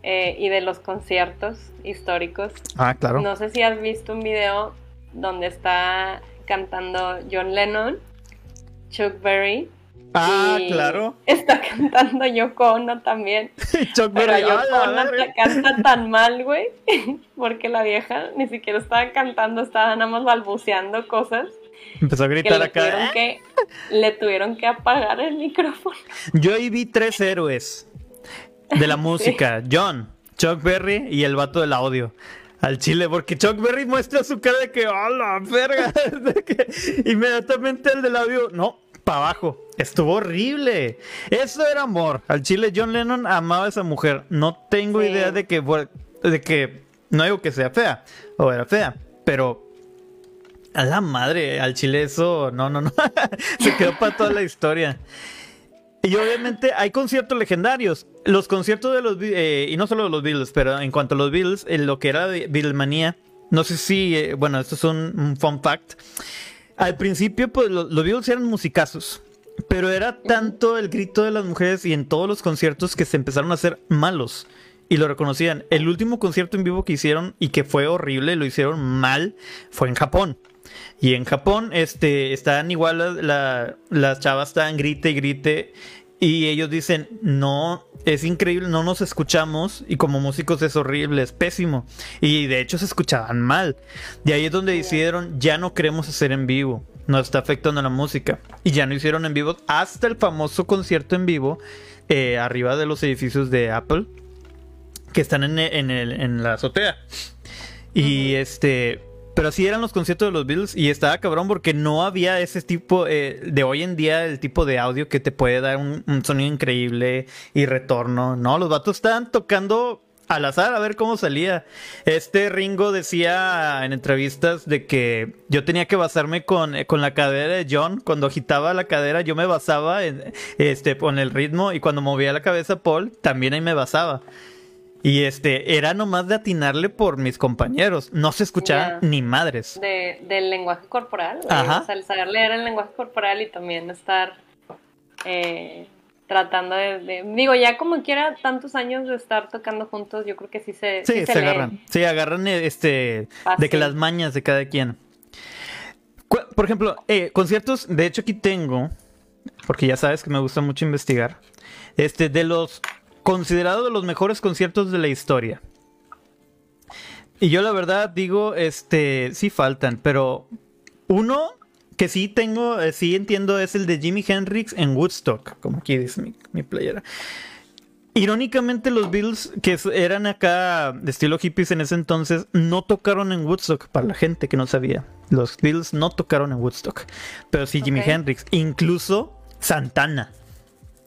eh, y de los conciertos históricos. Ah, claro. No sé si has visto un video donde está cantando John Lennon, Chuck Berry. Ah, claro. <laughs> Está cantando Yoko Ono también. <laughs> Chuck Berry. Pero Yoko Ono canta <laughs> tan mal, güey, porque la vieja ni siquiera estaba cantando, estaba nada más balbuceando cosas. Empezó a gritar acá. que, le tuvieron que apagar el micrófono. Yo ahí vi tres héroes de la <laughs> música. John, Chuck Berry y el vato del audio. Al chile, porque Chuck Berry muestra su cara de que, ¡oh, la verga! <laughs> inmediatamente el del audio, no, para abajo. Estuvo horrible. Eso era amor. Al chile, John Lennon amaba a esa mujer. No tengo idea de que, de que, no digo que sea fea, o era fea, pero a la madre, al chile eso, no, no, no. <laughs> Se quedó para toda la historia. Y obviamente hay conciertos legendarios. Los conciertos de los eh, y no solo de los Beatles, pero en cuanto a los Beatles, en lo que era Beatlemania, no sé si, eh, bueno, esto es un, fun fact. Al principio, pues los, Beatles eran musicazos. Pero era tanto el grito de las mujeres y en todos los conciertos que se empezaron a hacer malos. Y lo reconocían. El último concierto en vivo que hicieron y que fue horrible, lo hicieron mal, fue en Japón. Y en Japón, este, están igual las chavas están grite y grite. Y ellos dicen, no, es increíble, no nos escuchamos y como músicos es horrible, es pésimo. Y de hecho se escuchaban mal. Y ahí es donde decidieron, ya no queremos hacer en vivo, nos está afectando la música. Y ya no hicieron en vivo hasta el famoso concierto en vivo eh, arriba de los edificios de Apple que están en, en la azotea. Y este, pero así eran los conciertos de los Beatles y estaba cabrón porque no había ese tipo eh, de hoy en día, el tipo de audio que te puede dar un, sonido increíble y retorno. No, los vatos estaban tocando al azar a ver cómo salía. Este Ringo decía en entrevistas de que yo tenía que basarme con, eh, con la cadera de John. Cuando agitaba la cadera yo me basaba en, este, con el ritmo y cuando movía la cabeza Paul también ahí me basaba. Y este, era nomás de atinarle por mis compañeros. No se escuchaban ni madres. De, del lenguaje corporal. Ajá. O sea, el saber leer el lenguaje corporal y también estar eh, tratando de, Digo, ya como quiera tantos años de estar tocando juntos, yo creo que sí se. Sí, se, agarran. Sí, agarran este. De que las mañas de cada quien. Por ejemplo, eh, conciertos, de hecho aquí tengo, porque ya sabes que me gusta mucho investigar, este, de los considerado de los mejores conciertos de la historia. Y yo la verdad digo, este, sí faltan, pero uno que sí tengo, eh, sí entiendo es el de Jimi Hendrix en Woodstock, como aquí dice mi, playera. Irónicamente los Beatles, que eran acá de estilo hippies en ese entonces, no tocaron en Woodstock, para la gente que no sabía. Los Beatles no tocaron en Woodstock, pero sí Jimi Hendrix, incluso Santana.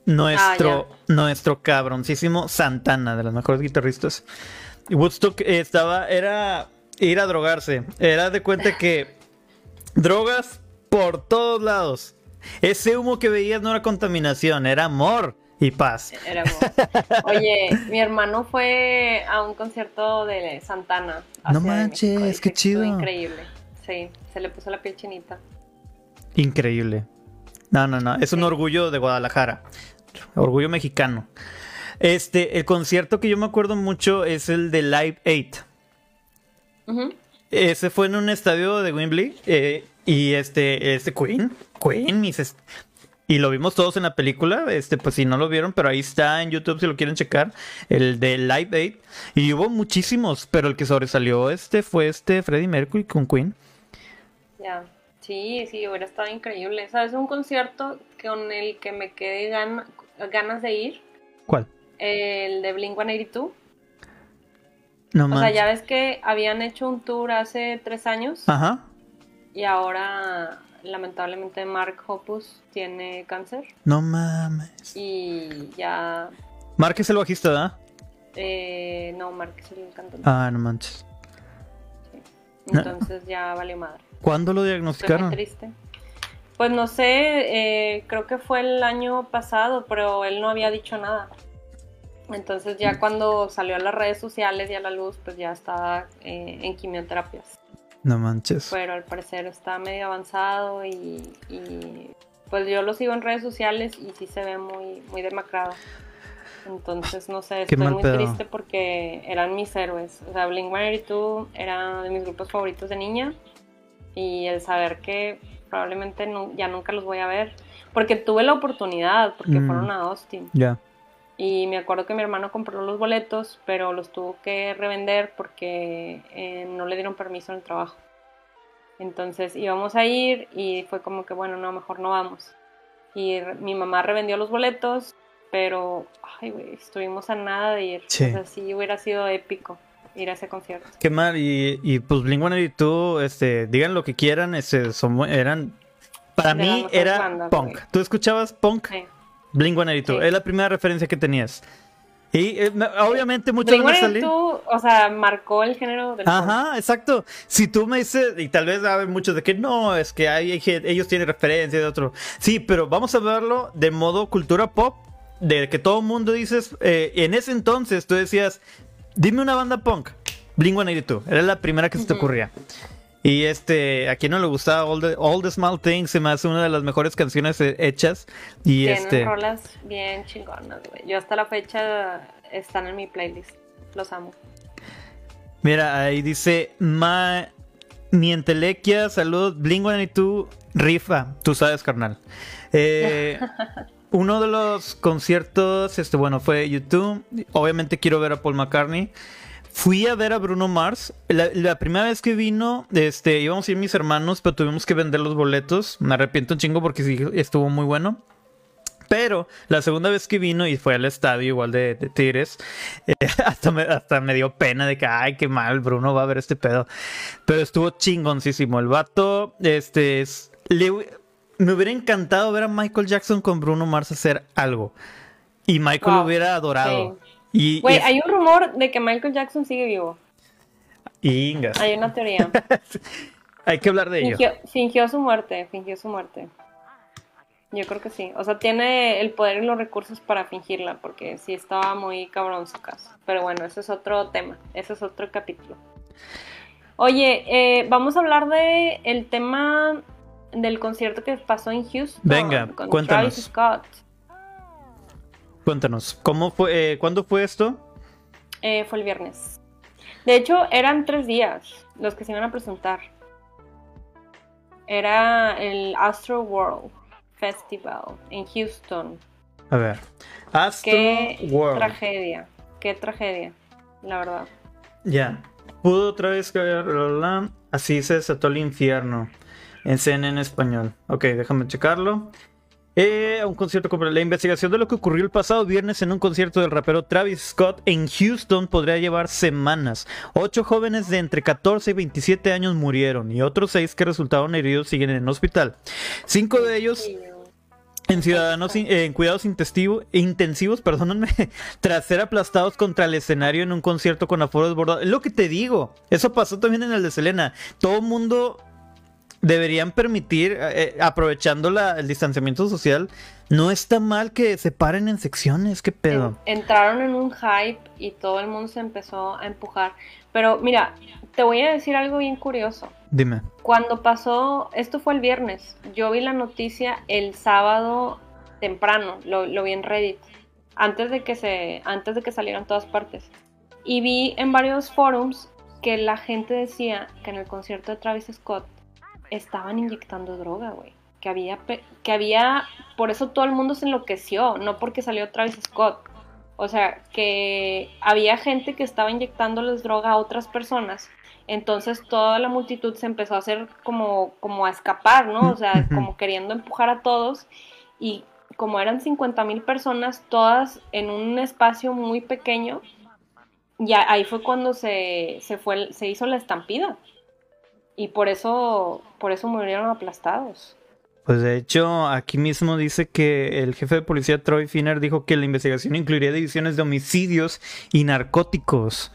Nuestro, ah, nuestro cabroncísimo Santana, de los mejores guitarristas. Y Woodstock estaba, era ir a drogarse. Era de cuenta que drogas por todos lados. Ese humo que veías no era contaminación, era amor y paz. Era amor. Oye, mi hermano fue a un concierto de Santana. No manches, qué chido. Increíble. Sí, se le puso la piel chinita. Increíble. No, no, no. Es un orgullo de Guadalajara. Orgullo mexicano. Este, el concierto que yo me acuerdo mucho es el de Live 8. Ese fue en un estadio de Wembley. Eh, y este, este Queen, Queen, mis y lo vimos todos en la película. Este, pues si no lo vieron, pero ahí está en YouTube si lo quieren checar. El de Live 8. Y hubo muchísimos, pero el que sobresalió este fue este Freddie Mercury con Queen. Ya. Sí, sí, hubiera estado increíble. ¿Sabes? Un concierto con el que me quedé ganas de ir. ¿Cuál? El de Blink 182. No o sea, ya ves que habían hecho un tour hace tres años. Ajá. Y ahora, lamentablemente, Mark Hoppus tiene cáncer. No mames. Y ya. Mark es el bajista, ¿verdad? Eh, no, Mark es el cantante. Ah, no manches. Sí. Entonces ya valió madre. ¿Cuándo lo diagnosticaron? triste. Pues no sé, eh, creo que fue el año pasado, pero él no había dicho nada. Entonces ya cuando salió a las redes sociales y a la luz, pues ya estaba eh, en quimioterapias. No manches. Pero al parecer está medio avanzado y, pues yo lo sigo en redes sociales y sí se ve muy, muy demacrado. Entonces, no sé, estoy muy triste porque eran mis héroes. O sea, Blink-182 era de mis grupos favoritos de niña y el saber que probablemente ya nunca los voy a ver. Porque tuve la oportunidad, porque mm. fueron a Austin. Ya. Y me acuerdo que mi hermano compró los boletos, pero los tuvo que revender porque eh, no le dieron permiso en el trabajo. Entonces íbamos a ir y fue como que, bueno, no, mejor no vamos. Y mi mamá revendió los boletos, pero, ay, güey, estuvimos a nada de ir. Sí. O sea, sí hubiera sido épico ir a ese concierto. Qué mal, y, y pues Blink tú, este, digan lo que quieran, este, son, eran, para mí era punk. ¿Tú escuchabas punk? Sí. Blink 182, es la primera referencia que tenías. Y eh, obviamente muchos Blink o sea, marcó el género del Ajá, exacto. Si tú me dices, y tal vez hay muchos de que no, es que hay, ellos tienen referencia de otro. Sí, pero vamos a verlo de modo cultura pop, de que todo el mundo dices, eh, en ese entonces tú decías, Dime una banda punk. Blink 182. Era la primera que se te ocurría. Y este, a quien no le gustaba All the, Small Things, se me hace una de las mejores canciones hechas. Y Tienen este. rolas bien chingonas, güey. Yo hasta la fecha están en mi playlist. Los amo. Mira, ahí dice My, mi entelequia, saludos, Blink-182, rifa, tú sabes, carnal. Eh, <laughs> uno de los conciertos, este, bueno, fue YouTube. Obviamente quiero ver a Paul McCartney. Fui a ver a Bruno Mars. La, primera vez que vino, este, íbamos a ir mis hermanos, pero tuvimos que vender los boletos. Me arrepiento un chingo porque estuvo muy bueno. Pero la segunda vez que vino y fue al estadio igual de, Tigres, eh, <laughs> hasta, me, hasta me dio pena de que, ay, qué mal, Bruno va a ver este pedo. Pero estuvo chingoncísimo. El vato, este, es, me hubiera encantado ver a Michael Jackson con Bruno Mars hacer algo. Y Michael lo hubiera adorado. Y, Güey, hay un rumor de que Michael Jackson sigue vivo. Ingas. Hay una teoría. <laughs> hay que hablar de ello. Fingió su muerte, fingió su muerte. Yo creo que sí. O sea, tiene el poder y los recursos para fingirla, porque sí estaba muy cabrón su caso. Pero bueno, ese es otro tema, ese es otro capítulo. Oye, eh, vamos a hablar de el tema del concierto que pasó en Houston. Venga, con cuéntanos. Travis Scott. Cuéntanos, ¿cómo fue, eh, ¿cuándo fue esto? Eh, fue el viernes. De hecho, eran tres días los que se iban a presentar. Era el Astro World. Festival en Houston. A ver. Astro qué tragedia, qué tragedia, la verdad. Ya. Pudo otra vez caer, así se desató el infierno. En CNN en español. Ok, déjame checarlo. Eh, un concierto como la investigación de lo que ocurrió el pasado viernes en un concierto del rapero Travis Scott en Houston podría llevar semanas. Ocho jóvenes de entre 14 y 27 años murieron y otros seis que resultaron heridos siguen en el hospital. Cinco de ellos en ciudadanos cuidados intensivos, <laughs> perdónenme, tras ser aplastados contra el escenario en un concierto con aforo desbordado. Es lo que te digo. Eso pasó también en el de Selena. Todo mundo deberían permitir, eh, eh, aprovechando el distanciamiento social, no está mal que se paren en secciones, qué pedo. Entraron en un hype y todo el mundo se empezó a empujar. Pero mira, te voy a decir algo bien curioso. Dime. Cuando pasó, esto fue el viernes, yo vi la noticia el sábado temprano, lo, lo vi en Reddit, antes de que se, antes de que salieran todas partes. Y vi en varios forums que la gente decía que en el concierto de Travis Scott estaban inyectando droga, güey. Que había, que había, por eso todo el mundo se enloqueció, no porque salió Travis Scott. O sea, que había gente que estaba inyectándoles droga a otras personas. Entonces toda la multitud se empezó a hacer como, como a escapar, ¿no? O sea, como queriendo empujar a todos. Y como eran 50 mil personas, todas en un espacio muy pequeño, ya ahí fue cuando se, se, fue, se hizo la estampida y por eso, por eso murieron aplastados. Pues de hecho, aquí mismo dice que el jefe de policía Troy Finner dijo que la investigación incluiría divisiones de homicidios y narcóticos.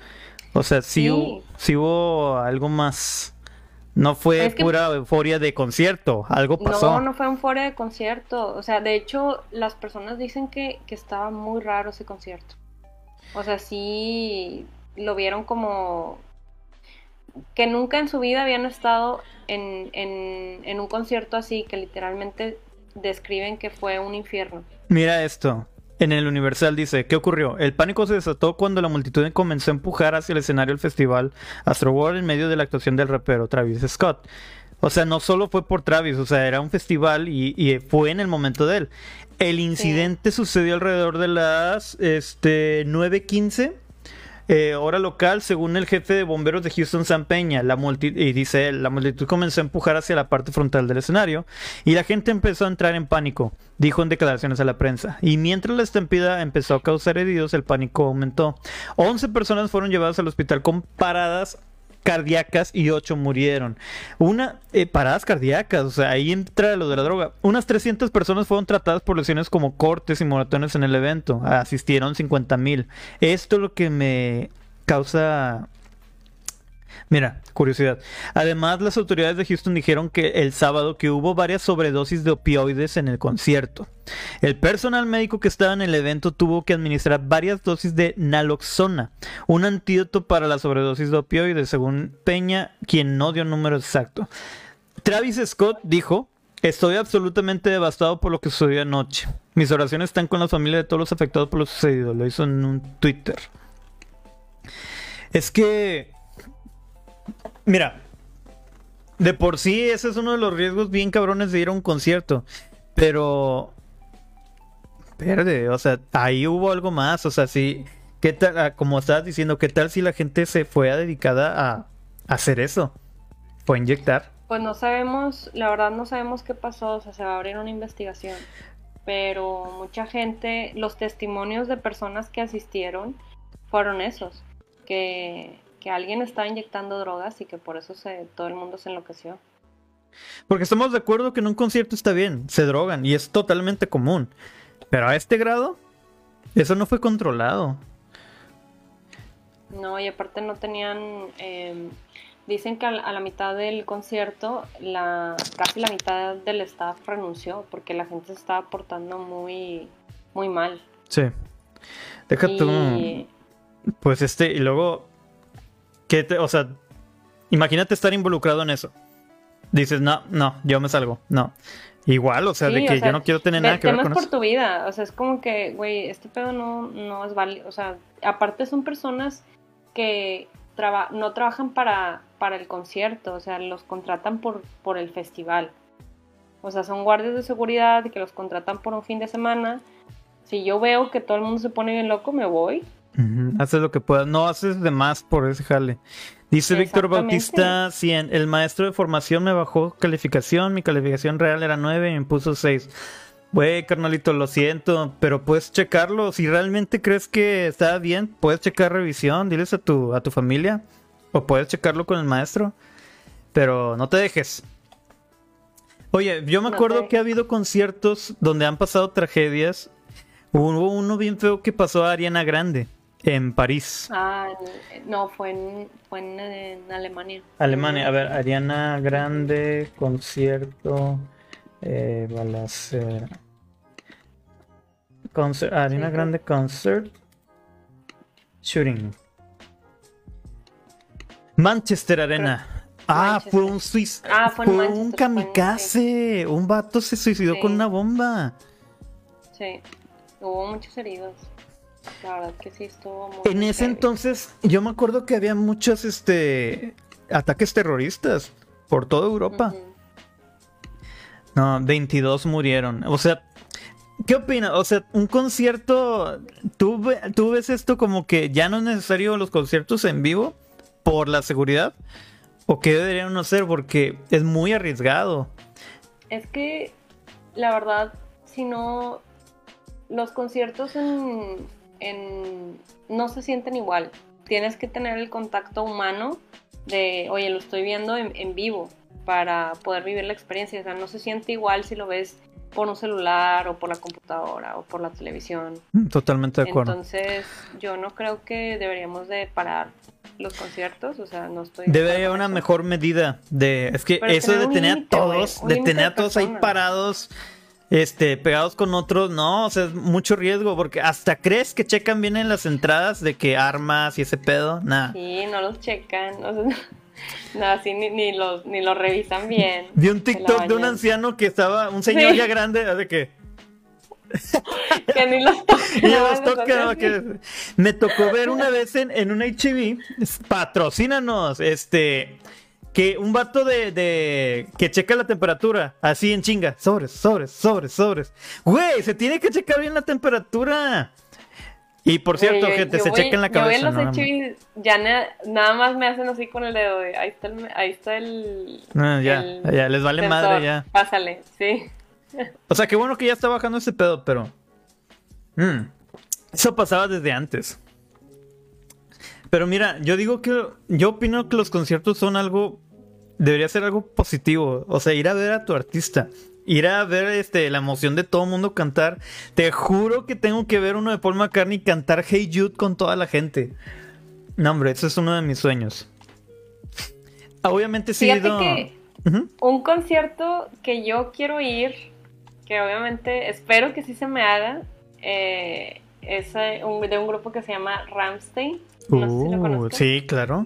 O sea, sí, Hubo, algo más. No fue pura euforia de concierto, algo pasó. No, no fue euforia de concierto. O sea, de hecho, las personas dicen que, que estaba muy raro ese concierto. O sea, sí lo vieron como que nunca en su vida habían estado en, en, un concierto así, que literalmente describen que fue un infierno. Mira esto. En el Universal dice, ¿qué ocurrió? El pánico se desató cuando la multitud comenzó a empujar hacia el escenario del festival Astro World en medio de la actuación del rapero Travis Scott. O sea, no solo fue por Travis, o sea, era un festival y, fue en el momento de él. El incidente sucedió alrededor de las este, 9.15 eh, hora local, según el jefe de bomberos de Houston, San Peña, la y dice la multitud comenzó a empujar hacia la parte frontal del escenario y la gente empezó a entrar en pánico, dijo en declaraciones a la prensa. Y mientras la estampida empezó a causar heridos, el pánico aumentó. 11 personas fueron llevadas al hospital con paradas cardíacas y 8 murieron. Una, eh, paradas cardíacas, o sea, ahí entra lo de la droga. Unas 300 personas fueron tratadas por lesiones como cortes y moratones en el evento. Asistieron 50 mil. Esto es lo que me causa Mira, curiosidad. Además, las autoridades de Houston dijeron que el sábado que hubo varias sobredosis de opioides en el concierto. El personal médico que estaba en el evento tuvo que administrar varias dosis de naloxona, un antídoto para la sobredosis de opioides, según Peña, quien no dio número exacto. Travis Scott dijo, estoy absolutamente devastado por lo que sucedió anoche. Mis oraciones están con la familia de todos los afectados por lo sucedido. Lo hizo en un Twitter. Es que Mira, de por sí ese es uno de los riesgos bien cabrones de ir a un concierto. Pero... Perde, o sea, ahí hubo algo más, o sea, sí... ¿Qué tal, ah, como estabas diciendo, qué tal si la gente se fue a dedicada a, hacer eso? Fue a inyectar. Pues no sabemos, la verdad no sabemos qué pasó, o sea, se va a abrir una investigación. Pero mucha gente, los testimonios de personas que asistieron fueron esos, que, que alguien estaba inyectando drogas y que por eso se, todo el mundo se enloqueció. Porque estamos de acuerdo que en un concierto está bien, se drogan y es totalmente común. Pero a este grado, eso no fue controlado. No, y aparte no tenían... Em, dicen que a la mitad del concierto, la, casi la mitad del staff renunció porque la gente se estaba portando muy, muy mal. Sí. Déjate Pues este, y luego... ¿qué te, o sea, imagínate estar involucrado en eso. Dices, no, no, yo me salgo. No. Igual, o sea, de que yo no quiero tener nada que ver con por tu vida, o sea, es como que, güey, este pedo no, no es válido, o sea, aparte son personas que no trabajan para, para el concierto, o sea, los contratan por, por el festival. O sea, son guardias de seguridad que los contratan por un fin de semana. Si yo veo que todo el mundo se pone bien loco, me voy. Haces lo que puedas. No haces de más por ese jale. Dice Víctor Bautista 100. El maestro de formación me bajó calificación. Mi calificación real era 9 y me puso 6. Güey, carnalito, lo siento, pero puedes checarlo. Si realmente crees que está bien, puedes checar revisión, diles a tu, a tu familia. O puedes checarlo con el maestro. Pero no te dejes. Oye, yo me acuerdo que ha habido conciertos donde han pasado tragedias. Hubo uno bien feo que pasó a Ariana Grande en París. Ah, no, fue en, fue en, Alemania. Alemania, a ver, Ariana Grande, concierto, eh, balacera. Concert, Arena Grande Concert. Shooting. Manchester Arena. Ah, fue un suiz... Ah, fue, un kamikaze. Un vato se suicidó con una bomba. Sí. Hubo muchos heridos. La verdad que sí estuvo muy En ese entonces, yo me acuerdo que había muchos este ataques terroristas por toda Europa. No, 22 murieron. O sea, ¿Qué opinas? O sea, un concierto, ¿tú, ¿tú ves esto como que ya no es necesario los conciertos en vivo por la seguridad? ¿O qué deberían no ser? Porque es muy arriesgado. Es que, la verdad, si no, los conciertos en, en, no se sienten igual. Tienes que tener el contacto humano de, oye, lo estoy viendo en, en vivo para poder vivir la experiencia. O sea, no se siente igual si lo ves por un celular o por la computadora o por la televisión. Mm, totalmente de acuerdo. Entonces, yo no creo que deberíamos de parar los conciertos, o sea, no estoy... Debe haber una mejor medida de... Es que eso de tener a todos, de tener a todos ahí parados, este, pegados con otros, no, o sea, es mucho riesgo, porque hasta crees que checan bien en las entradas de que armas y ese pedo, nada. Sí, no los checan, o sea... <laughs> No, así ni, ni, los, ni los revisan bien. Vi un TikTok de un anciano que estaba, un señor ya grande, de que. <laughs> que ni los toca. <laughs> Me tocó ver una vez en, en un HB, patrocínanos, este, que un vato de, de, que checa la temperatura, así en chinga, sobres, sobres, sobres, sobres. Güey, se tiene que checar bien la temperatura. Y por cierto, gente, se chequen la cabeza. Yo los ya nada más me hacen así con el dedo. ahí está el. Ahí está el, no, ya, ya, les vale madre ya. Pásale, sí. O sea, qué bueno que ya está bajando ese pedo, pero. Mm, eso pasaba desde antes. Pero mira, yo digo que. Yo opino que los conciertos son algo. Debería ser algo positivo. O sea, ir a ver a tu artista ir a ver este, la emoción de todo el mundo cantar. Te juro que tengo que ver uno de Paul McCartney cantar Hey Jude con toda la gente. No, hombre, eso es uno de mis sueños. Obviamente sí. Que Un concierto que yo quiero ir, que obviamente espero que sí se me haga, eh, es de un grupo que se llama Ramstein. No sé si lo uh, sí, claro.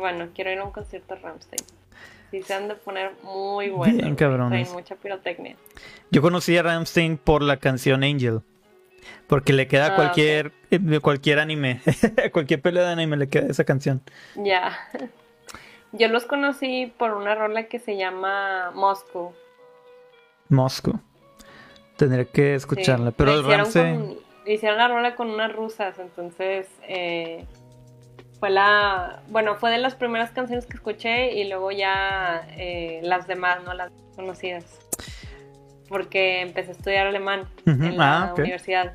Bueno, quiero ir a un concierto de Ramstein. Sí, se han de poner muy buenos. Bien cabrones. Hay mucha pirotecnia. Yo conocí a Ramstein por la canción Angel. Porque le queda ah, cualquier, eh, cualquier anime, <laughs> cualquier pelea de anime le queda esa canción. Ya. Yo los conocí por una rola que se llama Moscow. Moscow. Tendré que escucharla, pero el Ramsey... hicieron la rola con unas rusas, entonces eh, fue la... Bueno, fue de las primeras canciones que escuché y luego ya eh, las demás, ¿no? Las conocidas. Porque empecé a estudiar alemán en la ah, universidad.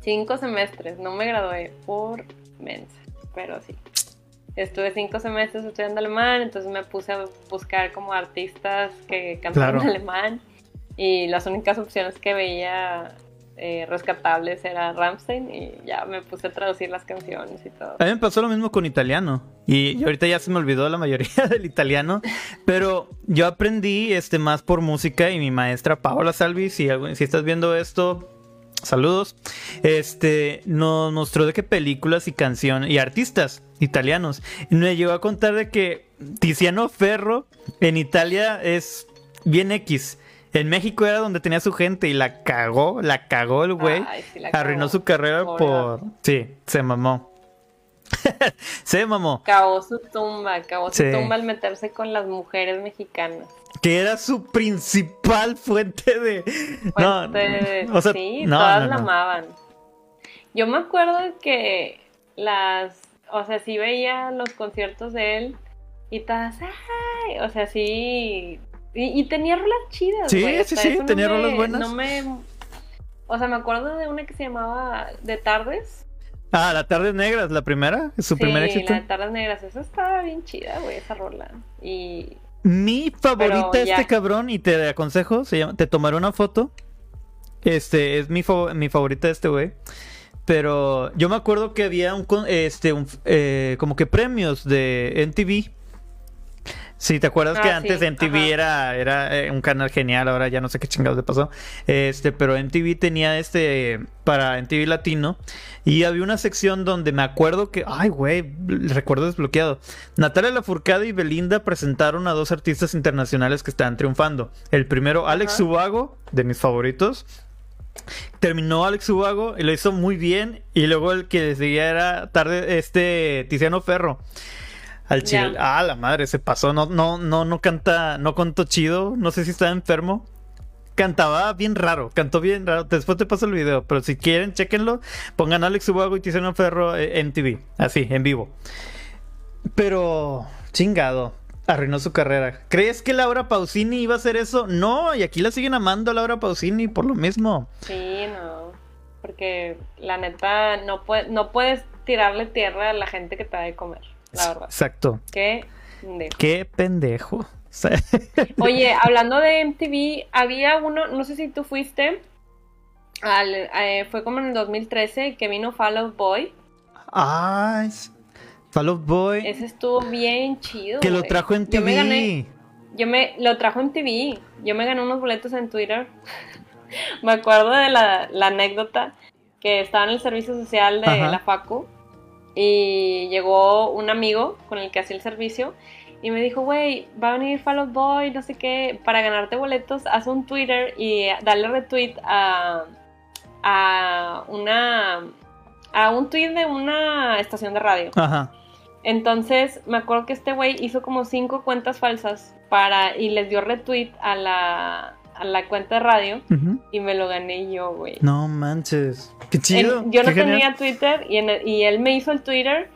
Cinco semestres, no me gradué por mensa, pero sí. Estuve cinco semestres estudiando alemán, entonces me puse a buscar como artistas que cantaban <laughs> alemán y las únicas opciones que veía eh, rescatables era Ramstein y ya me puse a traducir las canciones y todo. A mí me pasó lo mismo con italiano y, ahorita ya se me olvidó la mayoría <laughs> del italiano, pero yo aprendí este más por música y mi maestra Paola Salvi, si, si estás viendo esto, saludos, este, nos mostró de qué películas y canciones y artistas italianos. Me llegó a contar de que Tiziano Ferro en Italia es bien X. En México era donde tenía su gente y la cagó, la cagó el güey. arruinó su carrera por... Sí, se mamó. <laughs> se mamó. Cagó su tumba, cagó su tumba al meterse con las mujeres mexicanas que era su principal <laughs> fuente de. Fuente no, o sea, sí, todas la amaban. Yo me acuerdo que las. O sea, sí veía los conciertos de él y todas. ¡Ay! O sea, sí. Y, tenía rolas chidas. Sí, sí, sí, tenía rolas buenas. No me. O sea, me acuerdo de una que se llamaba De Tardes. Ah, La Tardes Negras, la primera, su sí, primera éxito. La de Tardes Negras, esa estaba bien chida, güey, esa rola. Y mi favorita este cabrón, y te aconsejo, se llama, te tomaré una foto. Este, es mi, mi favorita este güey. Pero yo me acuerdo que había un, este, un, eh, como que premios de NTV Sí, ¿te acuerdas que ah, antes MTV era, era eh, un canal genial? Ahora ya no sé qué chingados le pasó. Este, pero MTV tenía este para MTV Latino y había una sección donde me acuerdo que, ay, güey, recuerdo desbloqueado. Natalia Lafourcade y Belinda presentaron a dos artistas internacionales que estaban triunfando. El primero, Alex Subago, de mis favoritos. Terminó Alex Subago y lo hizo muy bien. Y luego el que seguía era tarde, este Tiziano Ferro. Al chile. Ah, la madre, se pasó. No, no, no, no canta, no contó chido. No sé si estaba enfermo. Cantaba bien raro, cantó bien raro. Después te paso el video, pero si quieren, chequenlo. Pongan Alex Ubago y Tiziano Ferro eh, en TV, así, en vivo. Pero, chingado, arruinó su carrera. ¿Crees que Laura Pausini iba a hacer eso? No, y aquí la siguen amando a Laura Pausini por lo mismo. Sí, no. Porque la neta, no, no puedes tirarle tierra a la gente que te da de comer la verdad. Exacto. Qué pendejo. Qué pendejo. <laughs> Oye, hablando de MTV, había uno, no sé si tú fuiste, al, eh, fue como en el 2013 que vino Fall Out Boy. Ah, Fall Out Boy. Ese estuvo bien chido. Que lo trajo en TV. Yo me gané, yo me, lo trajo en TV. Yo me gané unos boletos en Twitter. <laughs> me acuerdo de la, anécdota que estaba en el servicio social de la Facu y llegó un amigo con el que hacía el servicio y me dijo, güey, va a venir Fall Out Boy, no sé qué, para ganarte boletos, haz un Twitter y dale retweet a, a una a un tweet de una estación de radio. Ajá. Entonces, me acuerdo que este güey hizo como cinco cuentas falsas para y les dio retweet a la a la cuenta de radio y me lo gané yo, güey. No manches. Qué chido. yo no tenía Twitter y, y él me hizo el Twitter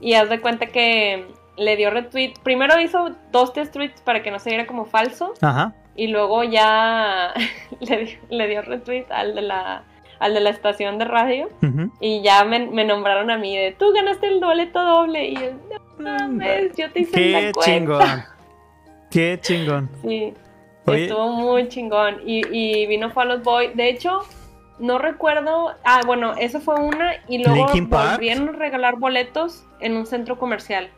y haz de cuenta que le dio retweet. Primero hizo dos test tweets para que no se viera como falso. Ajá. Y luego ya <laughs> le, dio retweet al de la al de la estación de radio y ya me, nombraron a mí de tú ganaste el boleto doble y yo no mames, yo te hice Qué la cuenta. chingón. <laughs> Qué chingón. Sí. Estuvo muy chingón. Y, y vino Fall Out Boy. De hecho, no recuerdo. Ah, bueno, eso fue una. Y luego volvieron a regalar boletos en un centro comercial.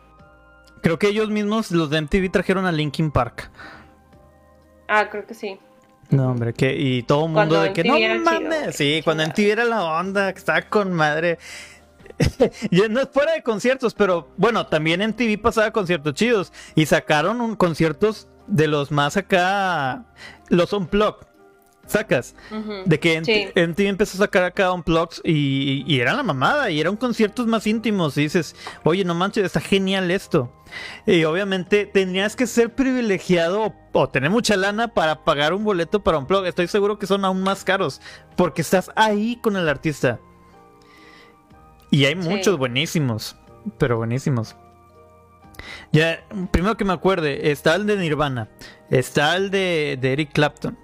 Creo que ellos mismos, los de MTV, trajeron a Linkin Park. Ah, creo que sí. No, hombre, que y todo el mundo de que no mames. sí, cuando MTV era la onda, que estaba con madre. <laughs> y no es fuera de conciertos, pero bueno, también MTV pasaba conciertos chidos y sacaron un conciertos de los más acá, los Unplugged. Sacas. De que en, ti empezó a sacar acá un blogs y, y, era la mamada y eran conciertos más íntimos. Y dices, oye, no manches, está genial esto. Y obviamente tenías que ser privilegiado o, tener mucha lana para pagar un boleto para un blog. Estoy seguro que son aún más caros porque estás ahí con el artista. Y hay muchos buenísimos, pero buenísimos. Ya, primero que me acuerde, está el de Nirvana, está el de, Eric Clapton,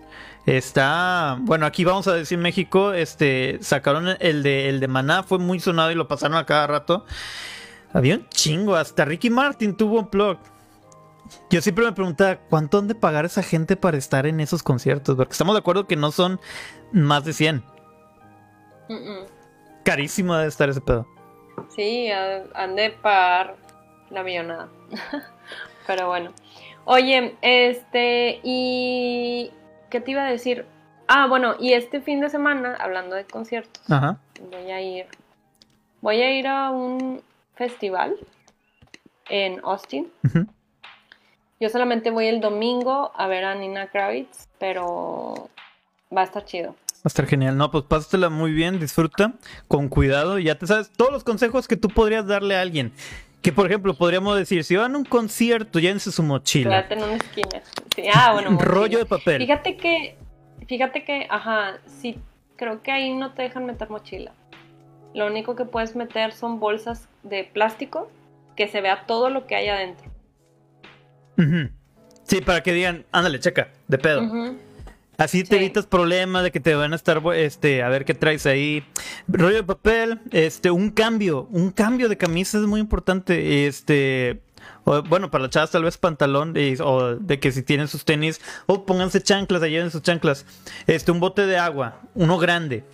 está, bueno, aquí vamos a decir México, este, sacaron el de, el de Maná, fue muy sonado y lo pasaron a cada rato. Había un chingo, hasta Ricky Martin tuvo un blog. Yo siempre me preguntaba, ¿cuánto han de pagar esa gente para estar en esos conciertos? Porque estamos de acuerdo que no son más de 100. Carísimo de estar ese pedo. Sí, han de pagar la millonada. <laughs> Pero bueno. Oye, este, y... ¿Qué te iba a decir? Ah, bueno, y este fin de semana, hablando de conciertos, voy a ir... Voy a ir a un festival en Austin. Yo solamente voy el domingo a ver a Nina Kravitz, pero va a estar chido. Va a estar genial. No, pues pásatela muy bien, disfruta, con cuidado. Ya te sabes todos los consejos que tú podrías darle a alguien. Que por ejemplo, podríamos decir, si van a un concierto, llévense su mochila. en una esquina. Ah, bueno. <laughs> Rollo de papel. Fíjate que, fíjate que, ajá, sí, creo que ahí no te dejan meter mochila. Lo único que puedes meter son bolsas de plástico que se vea todo lo que hay adentro. Sí, para que digan, ándale, checa, de pedo. Así te evitas problemas de que te van a estar, este, a ver qué traes ahí. Rollo de papel, este, un cambio, un cambio de camisa es muy importante. Este, bueno, para las chavas tal vez pantalón, o de que si tienen sus tenis, o pónganse chanclas, allá en sus chanclas. Este, un bote de agua, uno grande.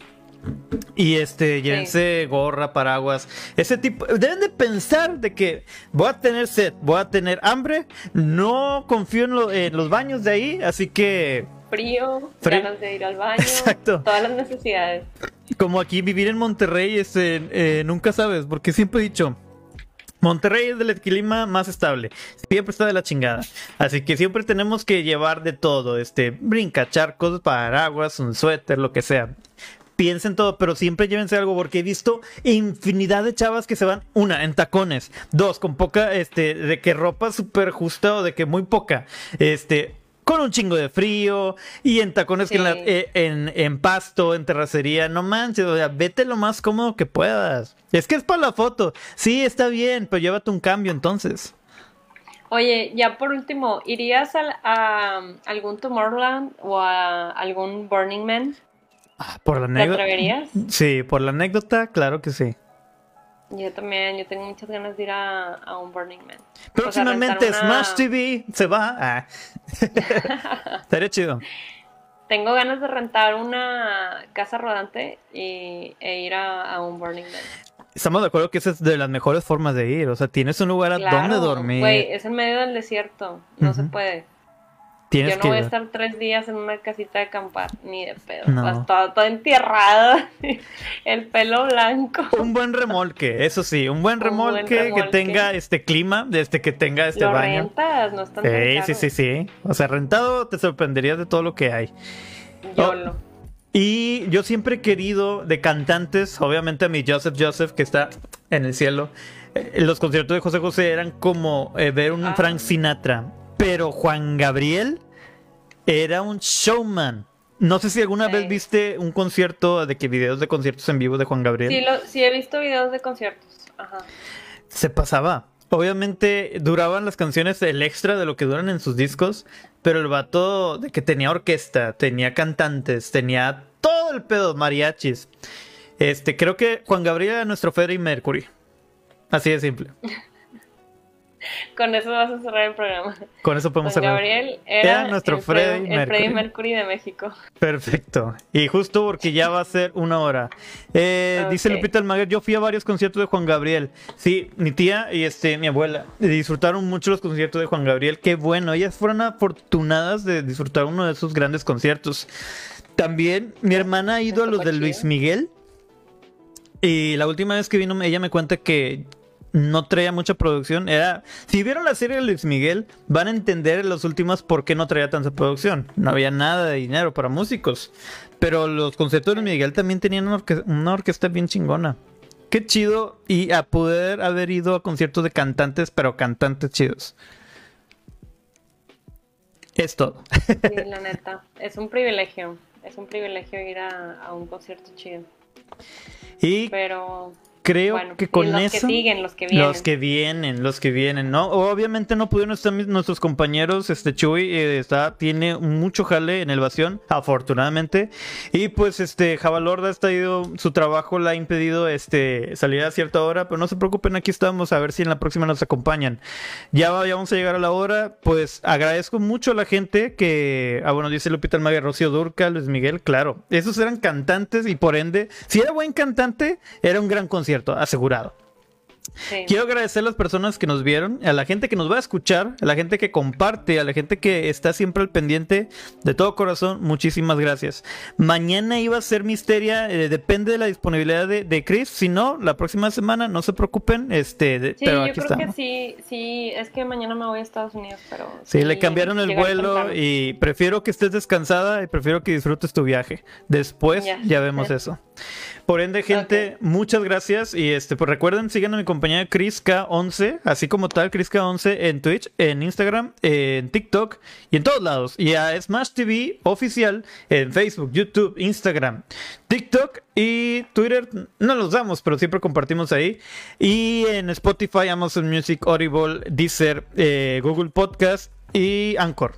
Y este, llévense gorra, paraguas, ese tipo. Deben de pensar de que voy a tener sed, voy a tener hambre, no confío en los baños de ahí, así que frío, ganas de ir al baño, Exacto. todas las necesidades. Como aquí vivir en Monterrey, este, eh, nunca sabes, porque siempre he dicho, Monterrey es del clima más estable. Siempre está de la chingada. Así que siempre tenemos que llevar de todo. Este, brinca, charcos, paraguas, un suéter, lo que sea. Piensen todo, pero siempre llévense algo porque he visto infinidad de chavas que se van, una, en tacones, dos, con poca, este, de que ropa súper justa o de que muy poca, este, con un chingo de frío y en tacones que eh, en, en, pasto, en terracería, no manches, o sea, vete lo más cómodo que puedas. Es que es para la foto, sí, está bien, pero llévate un cambio entonces. Oye, ya por último, ¿irías a, algún Tomorrowland o a algún Burning Man? Ah, por la anécdota. ¿Te atreverías? Sí, por la anécdota, claro que sí. Yo también, yo tengo muchas ganas de ir a, un Burning Man. Próximamente Smash TV se va. Ah. <laughs> Estaría chido. Tengo ganas de rentar una casa rodante y, e ir a, un Burning Man. Estamos de acuerdo que esa es de las mejores formas de ir. O sea, tienes un lugar a donde dormir. Güey, es en medio del desierto. No se puede. Yo no voy a estar tres días en una casita de acampar, ni de pedo. No. Todo, enterrado, <laughs> el pelo blanco. Un buen remolque, eso sí, un buen remolque, que tenga este clima, este que tenga este lo baño. rentas, no están sí, sí, sí, sí. O sea, rentado te sorprenderías de todo lo que hay. Yo oh, Y yo siempre he querido de cantantes, obviamente a mi Joseph Joseph, que está en el cielo. Eh, los conciertos de José José eran como eh, ver un ah. Frank Sinatra. Pero Juan Gabriel era un showman. No sé si alguna vez viste un concierto de que videos de conciertos en vivo de Juan Gabriel. Sí, lo, sí he visto videos de conciertos. Ajá. Se pasaba. Obviamente duraban las canciones el extra de lo que duran en sus discos, pero el vato de que tenía orquesta, tenía cantantes, tenía todo el pedo, mariachis. Este, creo que Juan Gabriel era nuestro Freddie Mercury. Así de simple. <laughs> <laughs> Con eso vas a cerrar el programa. Con eso podemos cerrar. Gabriel era, nuestro Freddie Mercury. Mercury de México. Perfecto. Y justo porque ya va a ser una hora. Eh, dice Lupita Almaguer, yo fui a varios conciertos de Juan Gabriel. Sí, mi tía y este mi abuela disfrutaron mucho los conciertos de Juan Gabriel. Qué bueno, ellas fueron afortunadas de disfrutar uno de esos grandes conciertos. También mi hermana ha ido a los de Luis Miguel. Y la última vez que vino, ella me cuenta que no traía mucha producción. Era, si vieron la serie de Luis Miguel, van a entender en los últimos por qué no traía tanta producción. No había nada de dinero para músicos. Pero los conciertos de Luis Miguel también tenían una, una orquesta bien chingona. Qué chido y a poder haber ido a conciertos de cantantes, pero cantantes chidos. Es todo. Sí, <laughs> la neta. Es un privilegio. Es un privilegio ir a, un concierto chido. Y Pero creo que con los eso. Que siguen, los que vienen. Los que vienen, los que vienen, ¿no? Obviamente no pudieron estar nuestros compañeros. Este Chuy eh, está, tiene mucho jale en el Bastión, afortunadamente. Y pues este Jabalorda está ido, su trabajo le ha impedido este salir a cierta hora, pero no se preocupen, aquí estamos a ver si en la próxima nos acompañan. Ya, vamos a llegar a la hora. Pues agradezco mucho a la gente que, ah, bueno, dice Lupita Almaguer, Rocío Durca, Luis Miguel, claro. Esos eran cantantes y por ende, si era buen cantante, era un gran concierto asegurado. Quiero agradecer a las personas que nos vieron, a la gente que nos va a escuchar, a la gente que comparte, a la gente que está siempre al pendiente. De todo corazón, muchísimas gracias. Mañana iba a ser misteria, eh, depende de la disponibilidad de, Chris. Si no, la próxima semana, no se preocupen. Este, sí, yo creo que sí, sí, es que mañana me voy a Estados Unidos, pero. Sí, le cambiaron el vuelo y prefiero que estés descansada y prefiero que disfrutes tu viaje. Después ya vemos eso. Por ende, gente, muchas gracias. Y este, pues recuerden, sigan a mi compañera ChrisK11, así como tal, ChrisK11 en Twitch, en Instagram, en TikTok y en todos lados. Y a Smash TV oficial en Facebook, YouTube, Instagram, TikTok y Twitter. No los damos, pero siempre compartimos ahí. Y en Spotify, Amazon Music, Audible, Deezer, eh, Google Podcast y Anchor.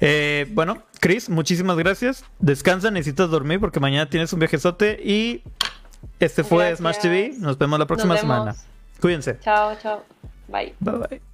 Eh, bueno, Chris, muchísimas gracias. Descansa, necesitas dormir porque mañana tienes un viajezote y este fue Smash TV. Nos vemos la próxima semana. Cuídense. Chao, chao. Bye. Bye, bye.